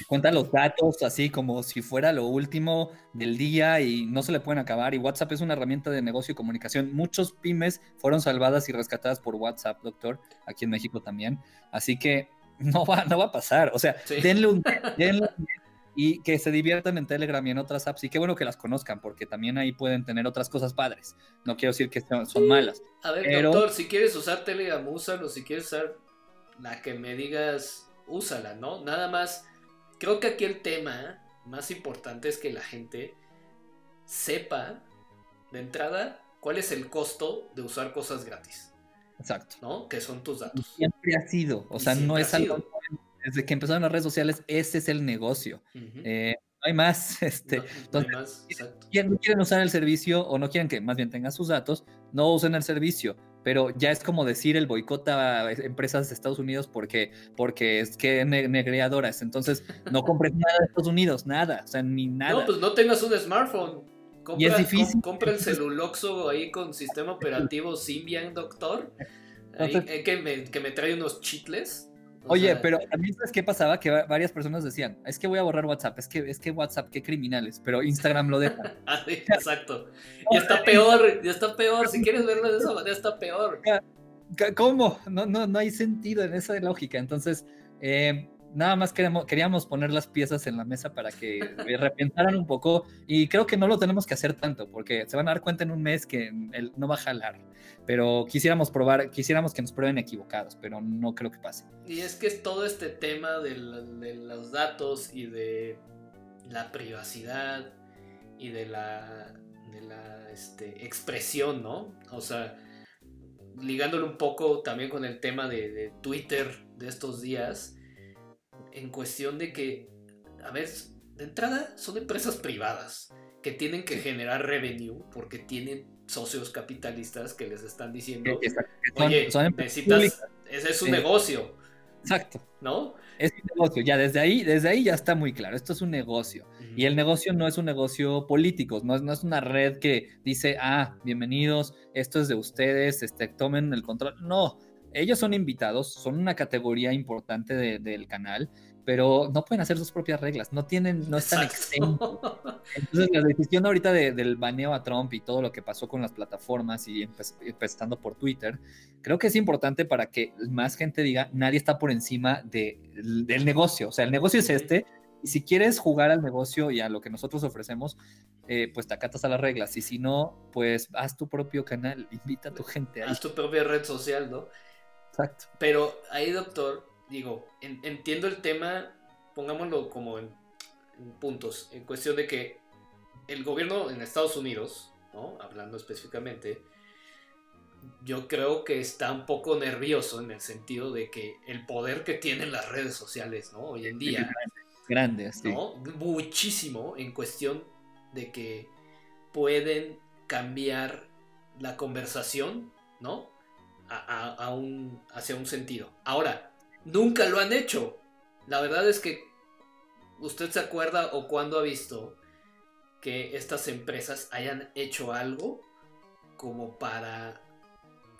Speaker 2: Cuenta los datos así como si fuera lo último del día y no se le pueden acabar. Y WhatsApp es una herramienta de negocio y comunicación. Muchos pymes fueron salvadas y rescatadas por WhatsApp, doctor, aquí en México también. Así que *laughs* no va, no va a pasar. O sea, denle un, *laughs* denle y que se diviertan en Telegram y en otras apps. Y qué bueno que las conozcan, porque también ahí pueden tener otras cosas padres. No quiero decir que son, malas.
Speaker 1: A ver, doctor, si quieres usar Telegram, úsalo. Si quieres usar la que me digas, úsala, ¿no? Nada más Creo que aquí el tema más importante es que la gente sepa de entrada cuál es el costo de usar cosas gratis.
Speaker 2: Exacto.
Speaker 1: ¿No? Que son tus datos.
Speaker 2: siempre ha sido. O sea, no es algo. Desde que empezaron las redes sociales, ese es el negocio. Eh, no hay más. *laughs* Este, no, hay más, exacto. no quieren usar el servicio o no quieren que más bien tengan sus datos, no usen el servicio pero ya es como decir el boicot a empresas de Estados Unidos porque, porque es que negreadoras. Entonces, no *laughs* compres nada de Estados Unidos, nada, o sea, ni nada.
Speaker 1: No, pues no tengas un smartphone. Compra, y es difícil. compra el celuloxo ahí con sistema operativo Symbian, doctor. Ahí, eh, que, me, que me trae unos chitles
Speaker 2: Oye, pero también sabes qué pasaba, que varias personas decían, es que voy a borrar WhatsApp, es que, es que WhatsApp, qué criminales, pero Instagram lo deja. *laughs*
Speaker 1: ah, sí, exacto. *laughs* Y está peor, ya está peor, si quieres verlo de esa manera está peor.
Speaker 2: ¿Cómo? No, no, no hay sentido en esa lógica. Entonces, eh, nada más queremos, queríamos poner las piezas en la mesa para que *laughs* repensaran un poco y creo que no lo tenemos que hacer tanto porque se van a dar cuenta en un mes que no va a jalar, pero quisiéramos probar, quisiéramos que nos prueben equivocados, pero no creo que pase.
Speaker 1: Y es que es todo este tema de, los datos y de la privacidad y de la, de la este, expresión, ¿no? O sea, ligándolo un poco también con el tema de, de Twitter de estos días en cuestión de que, a ver, de entrada son empresas privadas que tienen que generar revenue porque tienen socios capitalistas que les están diciendo, oye, necesitas, ese es un negocio.
Speaker 2: Exacto.
Speaker 1: ¿No?
Speaker 2: Es un negocio, ya desde ahí, desde ahí ya está muy claro, esto es un negocio. Y el negocio no es un negocio político, no es, no es una red que dice, ah, bienvenidos, esto es de ustedes, este, tomen el control. No, ellos son invitados, son una categoría importante del canal, pero no pueden hacer sus propias reglas, no tienen, no están exentos. Entonces la decisión ahorita del baneo a Trump y todo lo que pasó con las plataformas y empezando por Twitter, creo que es importante para que más gente diga, nadie está por encima del negocio, o sea, el negocio es este, y si quieres jugar al negocio y a lo que nosotros ofrecemos, eh, pues te acatas a las reglas. Y si no, pues haz tu propio canal, invita a tu gente.
Speaker 1: Haz tu propia red social, ¿no?
Speaker 2: Exacto.
Speaker 1: Pero ahí, doctor, digo, entiendo el tema, pongámoslo como en, puntos, en cuestión de que el gobierno en Estados Unidos, ¿no? hablando específicamente, yo creo que está un poco nervioso en el sentido de que el poder que tienen las redes sociales, ¿no? Hoy en día.
Speaker 2: Grandes,
Speaker 1: ¿no? Muchísimo en cuestión de que pueden cambiar la conversación, ¿no? A, un, hacia un sentido. Ahora, nunca lo han hecho. La verdad es que usted se acuerda o cuando ha visto que estas empresas hayan hecho algo como para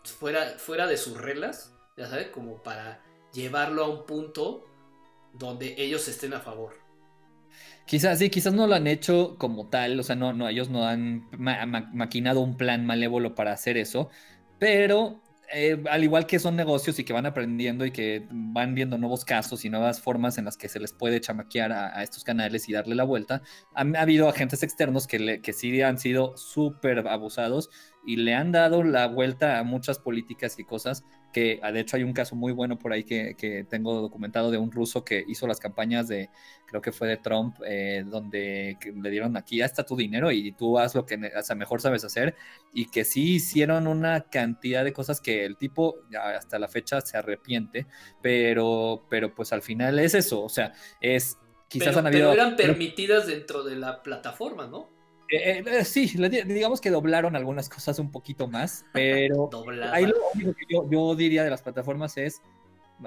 Speaker 1: fuera, fuera de sus reglas, ya sabe, como para llevarlo a un punto donde ellos estén a favor.
Speaker 2: Quizás sí, quizás no lo han hecho como tal, o sea, no, no ellos no han maquinado un plan malévolo para hacer eso, pero eh, al igual que son negocios y que van aprendiendo y que van viendo nuevos casos y nuevas formas en las que se les puede chamaquear a, estos canales y darle la vuelta, ha, habido agentes externos que, que sí han sido súper abusados y le han dado la vuelta a muchas políticas y cosas que ah, de hecho hay un caso muy bueno por ahí que, tengo documentado de un ruso que hizo las campañas de, creo que fue de Trump, eh, donde le dieron aquí, ya está tu dinero y tú haz lo que mejor sabes hacer y que sí hicieron una cantidad de cosas que el tipo hasta la fecha se arrepiente, pero, pero pues al final es eso, o sea, es... Quizás
Speaker 1: han habido... Pero eran permitidas dentro de la plataforma, ¿no?
Speaker 2: Eh, eh, sí, digamos que doblaron algunas cosas un poquito más, pero *laughs* ahí lo único que yo, diría de las plataformas es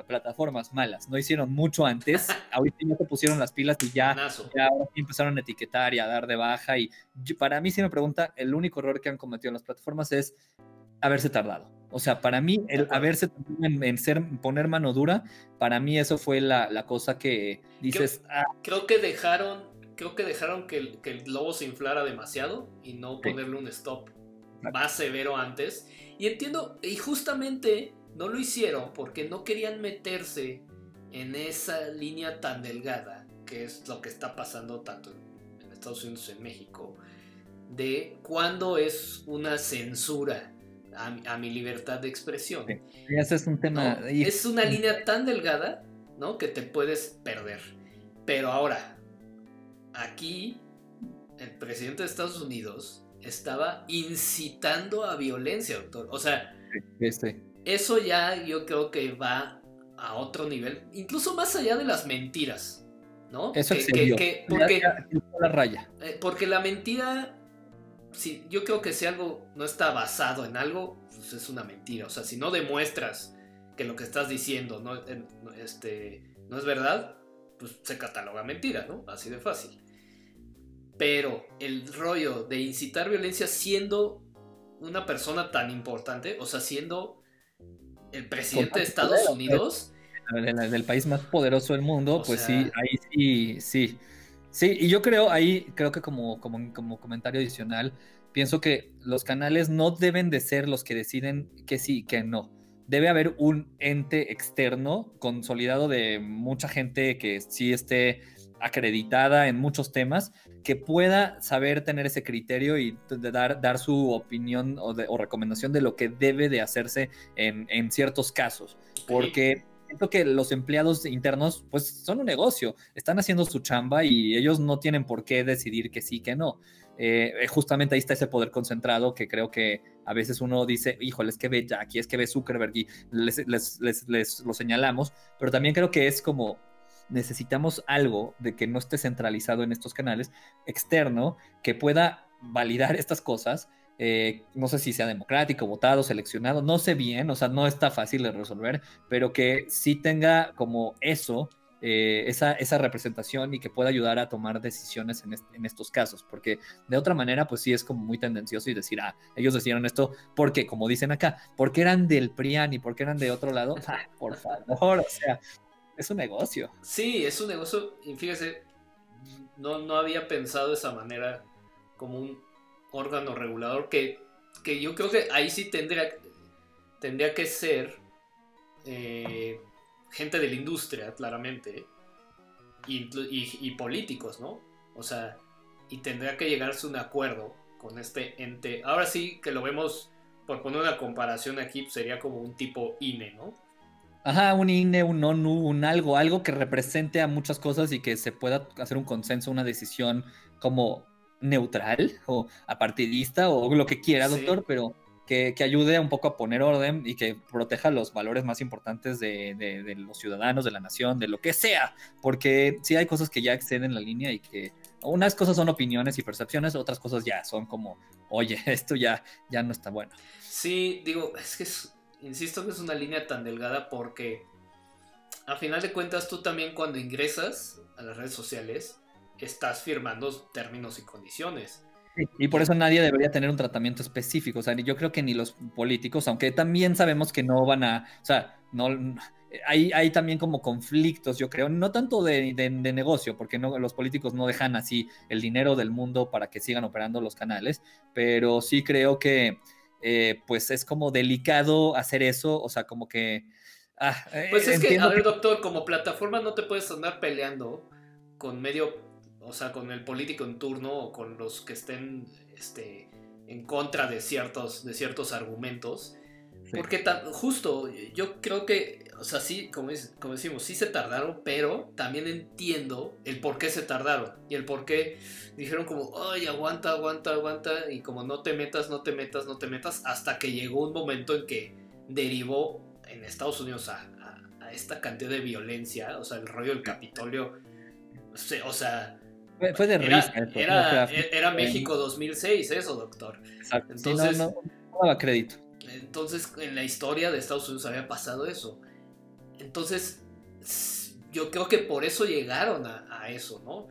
Speaker 2: plataformas malas, no hicieron mucho antes, *laughs* ahorita ya se pusieron las pilas y ya, ya empezaron a etiquetar y a dar de baja y para mí si me pregunta, el único error que han cometido las plataformas es haberse tardado. O sea, para mí, el haberse en, en, ser, poner mano dura, para mí eso fue la, cosa que dices.
Speaker 1: Creo, ah". creo que dejaron creo que dejaron que el, que el lobo se inflara demasiado y no ponerle un stop más severo antes. Y entiendo, y justamente no lo hicieron porque no querían meterse en esa línea tan delgada, que es lo que está pasando tanto en Estados Unidos y en México, de cuándo es una censura a, mi libertad de expresión.
Speaker 2: Ese es un tema.
Speaker 1: Es una línea tan delgada, ¿no? Que te puedes perder. Pero ahora, aquí el presidente de Estados Unidos estaba incitando a violencia, doctor. O sea,
Speaker 2: este.
Speaker 1: eso ya yo creo que va a otro nivel, incluso más allá de las mentiras, ¿no?
Speaker 2: Eso es
Speaker 1: que, porque,
Speaker 2: la raya.
Speaker 1: Eh, porque la mentira, si, yo creo que si algo no está basado en algo, pues es una mentira. O sea, si no demuestras que lo que estás diciendo no, este, no es verdad, pues se cataloga mentira, ¿no? Así de fácil. Pero el rollo de incitar violencia siendo una persona tan importante, o sea, siendo el presidente de Estados Unidos,
Speaker 2: del país más poderoso del mundo, pues sí, ahí sí, sí. Sí, y yo creo, ahí creo que como, como, como comentario adicional, pienso que los canales no deben de ser los que deciden que sí, que no. Debe haber un ente externo consolidado de mucha gente que sí esté acreditada en muchos temas, que pueda saber tener ese criterio y dar, dar su opinión o, recomendación de lo que debe de hacerse en, en ciertos casos. Porque siento que los empleados internos pues son un negocio, están haciendo su chamba y ellos no tienen por qué decidir que sí, que no. Eh, eh, justamente ahí está ese poder concentrado que creo que a veces uno dice, híjole, es que ve Jackie, es que ve Zuckerberg y les, les, les, les lo señalamos, pero también creo que es como necesitamos algo de que no esté centralizado en estos canales, externo, que pueda validar estas cosas. Eh, no sé si sea democrático, votado, seleccionado, no sé bien, o sea, no está fácil de resolver, pero que sí tenga como eso, eh, esa, esa, representación y que pueda ayudar a tomar decisiones en, en, estos casos, porque de otra manera, pues sí es como muy tendencioso y decir, ah, ellos decidieron esto porque, como dicen acá, porque eran del PRIAN y porque eran de otro lado, ah, por favor, o sea, es un negocio.
Speaker 1: Sí, es un negocio. Y fíjese, no, no había pensado de esa manera como un órgano regulador que, que yo creo que ahí sí tendría, tendría que ser eh, gente de la industria, claramente, y, y, políticos, ¿no? O sea, y tendría que llegarse a un acuerdo con este ente. Ahora sí que lo vemos, por poner una comparación aquí, pues, sería como un tipo INE, ¿no?
Speaker 2: Ajá, un INE, un ONU, un algo, algo que represente a muchas cosas y que se pueda hacer un consenso, una decisión como neutral o apartidista o lo que quiera, doctor, pero que, ayude un poco a poner orden y que proteja los valores más importantes de, los ciudadanos, de la nación, de lo que sea, porque sí hay cosas que ya exceden la línea y que unas cosas son opiniones y percepciones, otras cosas ya son como, oye, *laughs* esto ya, ya no está bueno.
Speaker 1: Sí, digo, es que es, insisto que es una línea tan delgada porque a final de cuentas tú también cuando ingresas a las redes sociales estás firmando términos y condiciones.
Speaker 2: Y por eso nadie debería tener un tratamiento específico. O sea, yo creo que ni los políticos, aunque también sabemos que no van a, o sea, no, hay, hay también como conflictos, yo creo, no tanto de, de, negocio, porque no, los políticos no dejan así el dinero del mundo para que sigan operando los canales, pero sí creo que eh, pues es como delicado hacer eso, o sea, como que...
Speaker 1: Ah, eh, pues es que, a ver, doctor, como plataforma no te puedes andar peleando con medio, o sea, con el político en turno o con los que estén este, en contra de ciertos, de ciertos argumentos. Porque justo, yo creo que, o sea, sí, como, como decimos, sí se tardaron, pero también entiendo el por qué se tardaron y el por qué dijeron como, ay, aguanta, aguanta, aguanta, y como no te metas, no te metas, no te metas, hasta que llegó un momento en que derivó en Estados Unidos a, esta cantidad de violencia, o sea, el rollo del Capitolio, o sea...
Speaker 2: Fue de risa.
Speaker 1: Era, era, México 2006 eso, doctor.
Speaker 2: Exacto. Entonces, no, no daba crédito.
Speaker 1: Entonces, en la historia de Estados Unidos había pasado eso. Entonces, yo creo que por eso llegaron a, eso, ¿no?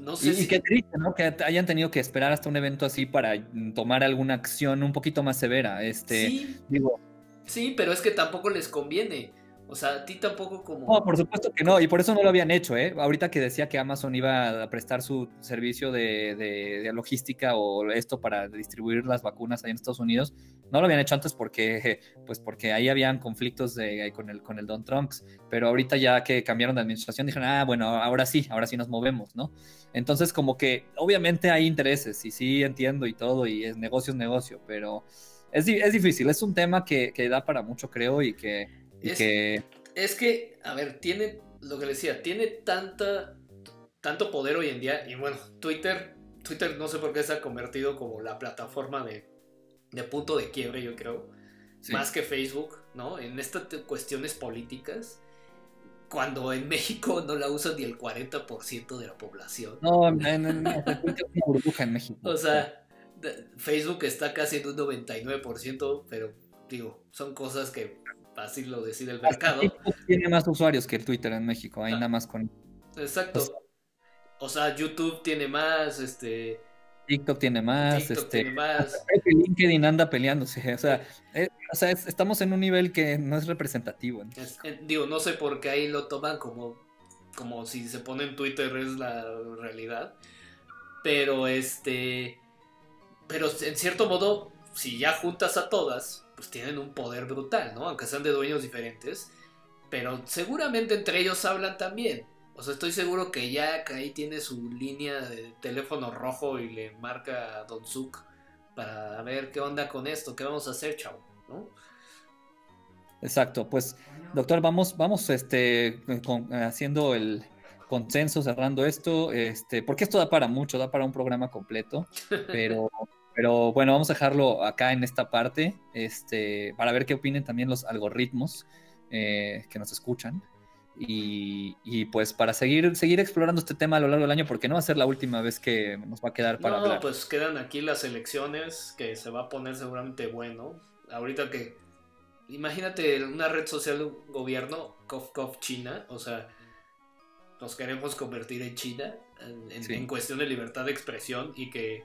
Speaker 2: No sé y, qué triste, ¿no? Que hayan tenido que esperar hasta un evento así para tomar alguna acción un poquito más severa. Este,
Speaker 1: sí, digo. Sí, pero es que tampoco les conviene. O sea, a ti tampoco como...
Speaker 2: No, por supuesto que no, y por eso no lo habían hecho, ¿eh? Ahorita que decía que Amazon iba a prestar su servicio de, logística o esto para distribuir las vacunas ahí en Estados Unidos, no lo habían hecho antes porque, *laughs* pues porque ahí habían conflictos de, con, el, con el Don Trunks, pero ahorita ya que cambiaron de administración dijeron, ah, bueno, ahora sí, ahora sí nos movemos, ¿no? Entonces como que obviamente hay intereses y sí entiendo y todo, y es negocio es negocio, pero es, es difícil, es un tema que, que da para mucho creo y que
Speaker 1: es, que... es que, a ver, tiene, lo que le decía, tiene tanta, tanto poder hoy en día. Y bueno, Twitter, Twitter no sé por qué se ha convertido como la plataforma de, de punto de quiebre, yo creo. Más que Facebook, ¿no? En estas cuestiones políticas. Cuando en *laughs* México no la usa ni el 40% de la población.
Speaker 2: No, en, en, burbuja en México.
Speaker 1: O sea, Facebook está casi en un 99%, pero digo, son cosas que así lo decide el mercado.
Speaker 2: Tiene más usuarios que el Twitter en México, ahí ah. nada más con...
Speaker 1: Exacto. O sea, YouTube tiene más, este...
Speaker 2: TikTok tiene más.
Speaker 1: TikTok
Speaker 2: este,
Speaker 1: tiene más.
Speaker 2: LinkedIn anda peleándose. O sea, o sea es- estamos en un nivel que no es representativo.
Speaker 1: Es- eh, digo, no sé por qué ahí lo toman como, como si se pone en Twitter es la realidad. Pero este. Pero en cierto modo, si ya juntas a todas, pues tienen un poder brutal, ¿no? Aunque sean de dueños diferentes. Pero seguramente entre ellos hablan también. O sea, estoy seguro que Jack ahí tiene su línea de teléfono rojo y le marca a Don Suk para ver qué onda con esto, qué vamos a hacer, chavo, ¿no?
Speaker 2: Exacto, pues doctor, vamos, vamos este, con- haciendo el consenso, cerrando esto, este, porque esto da para mucho, da para un programa completo, *laughs* pero, pero bueno, vamos a dejarlo acá en esta parte, este, para ver qué opinen también los algoritmos eh, que nos escuchan. Y, y, pues para seguir, seguir explorando este tema a lo largo del año, porque no va a ser la última vez que nos va a quedar para
Speaker 1: no,
Speaker 2: hablar.
Speaker 1: pues quedan aquí las elecciones que se va a poner seguramente bueno. Ahorita que. Imagínate una red social de un gobierno, Cof Cof China, o sea, nos queremos convertir en China en, en-
Speaker 2: Sí.
Speaker 1: en cuestión de libertad de expresión y que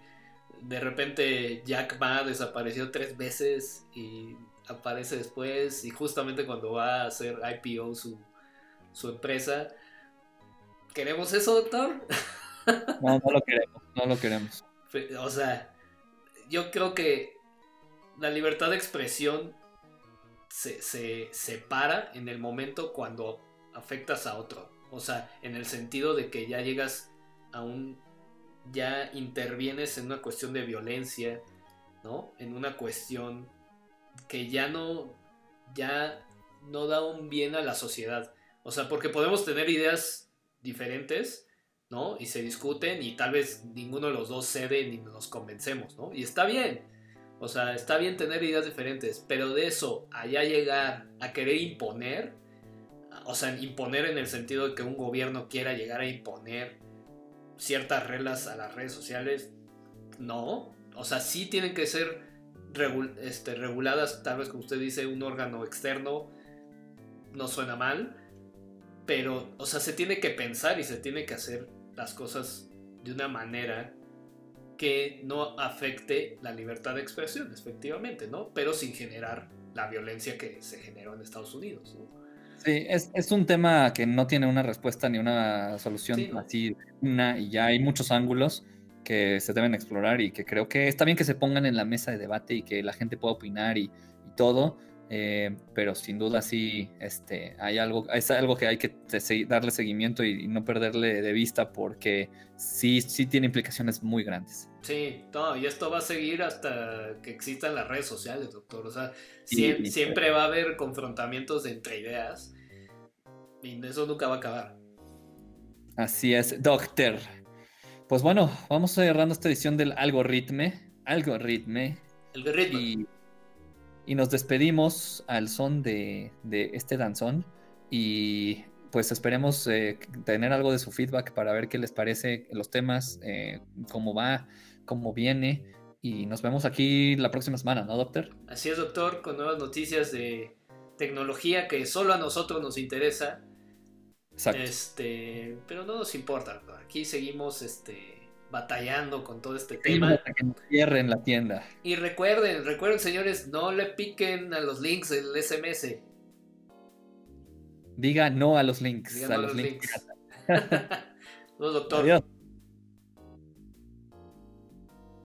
Speaker 1: de repente Jack Ma desapareció tres veces y aparece después y justamente cuando va a hacer IPO su, su empresa. ¿Queremos eso, doctor? *laughs*
Speaker 2: No, no lo queremos, no lo queremos.
Speaker 1: O sea, yo creo que la libertad de expresión se, se separa en el momento cuando afectas a otro. O sea, en el sentido de que ya llegas a un... ya intervienes en una cuestión de violencia, ¿no? En una cuestión que ya no... ya no da un bien a la sociedad. O sea, porque podemos tener ideas diferentes, ¿no? Y se discuten y tal vez ninguno de los dos cede ni nos convencemos, ¿no? Y está bien. O sea, está bien tener ideas diferentes, pero de eso, allá llegar a querer imponer, o sea, imponer en el sentido de que un gobierno quiera llegar a imponer ciertas reglas a las redes sociales, no. O sea, sí tienen que ser este, reguladas, tal vez como usted dice, un órgano externo, no suena mal, pero, o sea, se tiene que pensar y se tiene que hacer las cosas de una manera que no afecte la libertad de expresión, efectivamente, ¿no? Pero sin generar la violencia que se generó en Estados Unidos.
Speaker 2: Sí, es, es un tema que no tiene una respuesta ni una solución así, una, y ya hay muchos ángulos que se deben explorar y que creo que está bien que se pongan en la mesa de debate y que la gente pueda opinar y, y todo, eh, pero sin duda sí este, hay algo, es algo que hay que darle seguimiento y, y no perderle de vista porque sí, sí tiene implicaciones muy grandes.
Speaker 1: Sí, no, y esto va a seguir hasta que existan las redes sociales, doctor. O sea,
Speaker 2: sí.
Speaker 1: siempre va a haber confrontamientos entre ideas y eso nunca va a acabar.
Speaker 2: Así es, Doctor. Pues bueno, vamos cerrando esta edición del algoritme. Algoritme.
Speaker 1: El ritmo.
Speaker 2: Y, y nos despedimos al son de, de este danzón. Y pues esperemos eh, tener algo de su feedback para ver qué les parece los temas, eh, cómo va, cómo viene. Y nos vemos aquí la próxima semana, ¿no, Doctor?
Speaker 1: Así es, doctor, con nuevas noticias de tecnología que solo a nosotros nos interesa.
Speaker 2: Exacto.
Speaker 1: Este, pero no nos importa. Aquí seguimos este, batallando con todo este tema.
Speaker 2: hasta que nos cierren la tienda.
Speaker 1: Y recuerden, recuerden, señores, no le piquen a los links del SMS.
Speaker 2: Diga no a los links. A
Speaker 1: no
Speaker 2: los
Speaker 1: los
Speaker 2: links.
Speaker 1: links. *laughs* no, doctor.
Speaker 2: Adiós.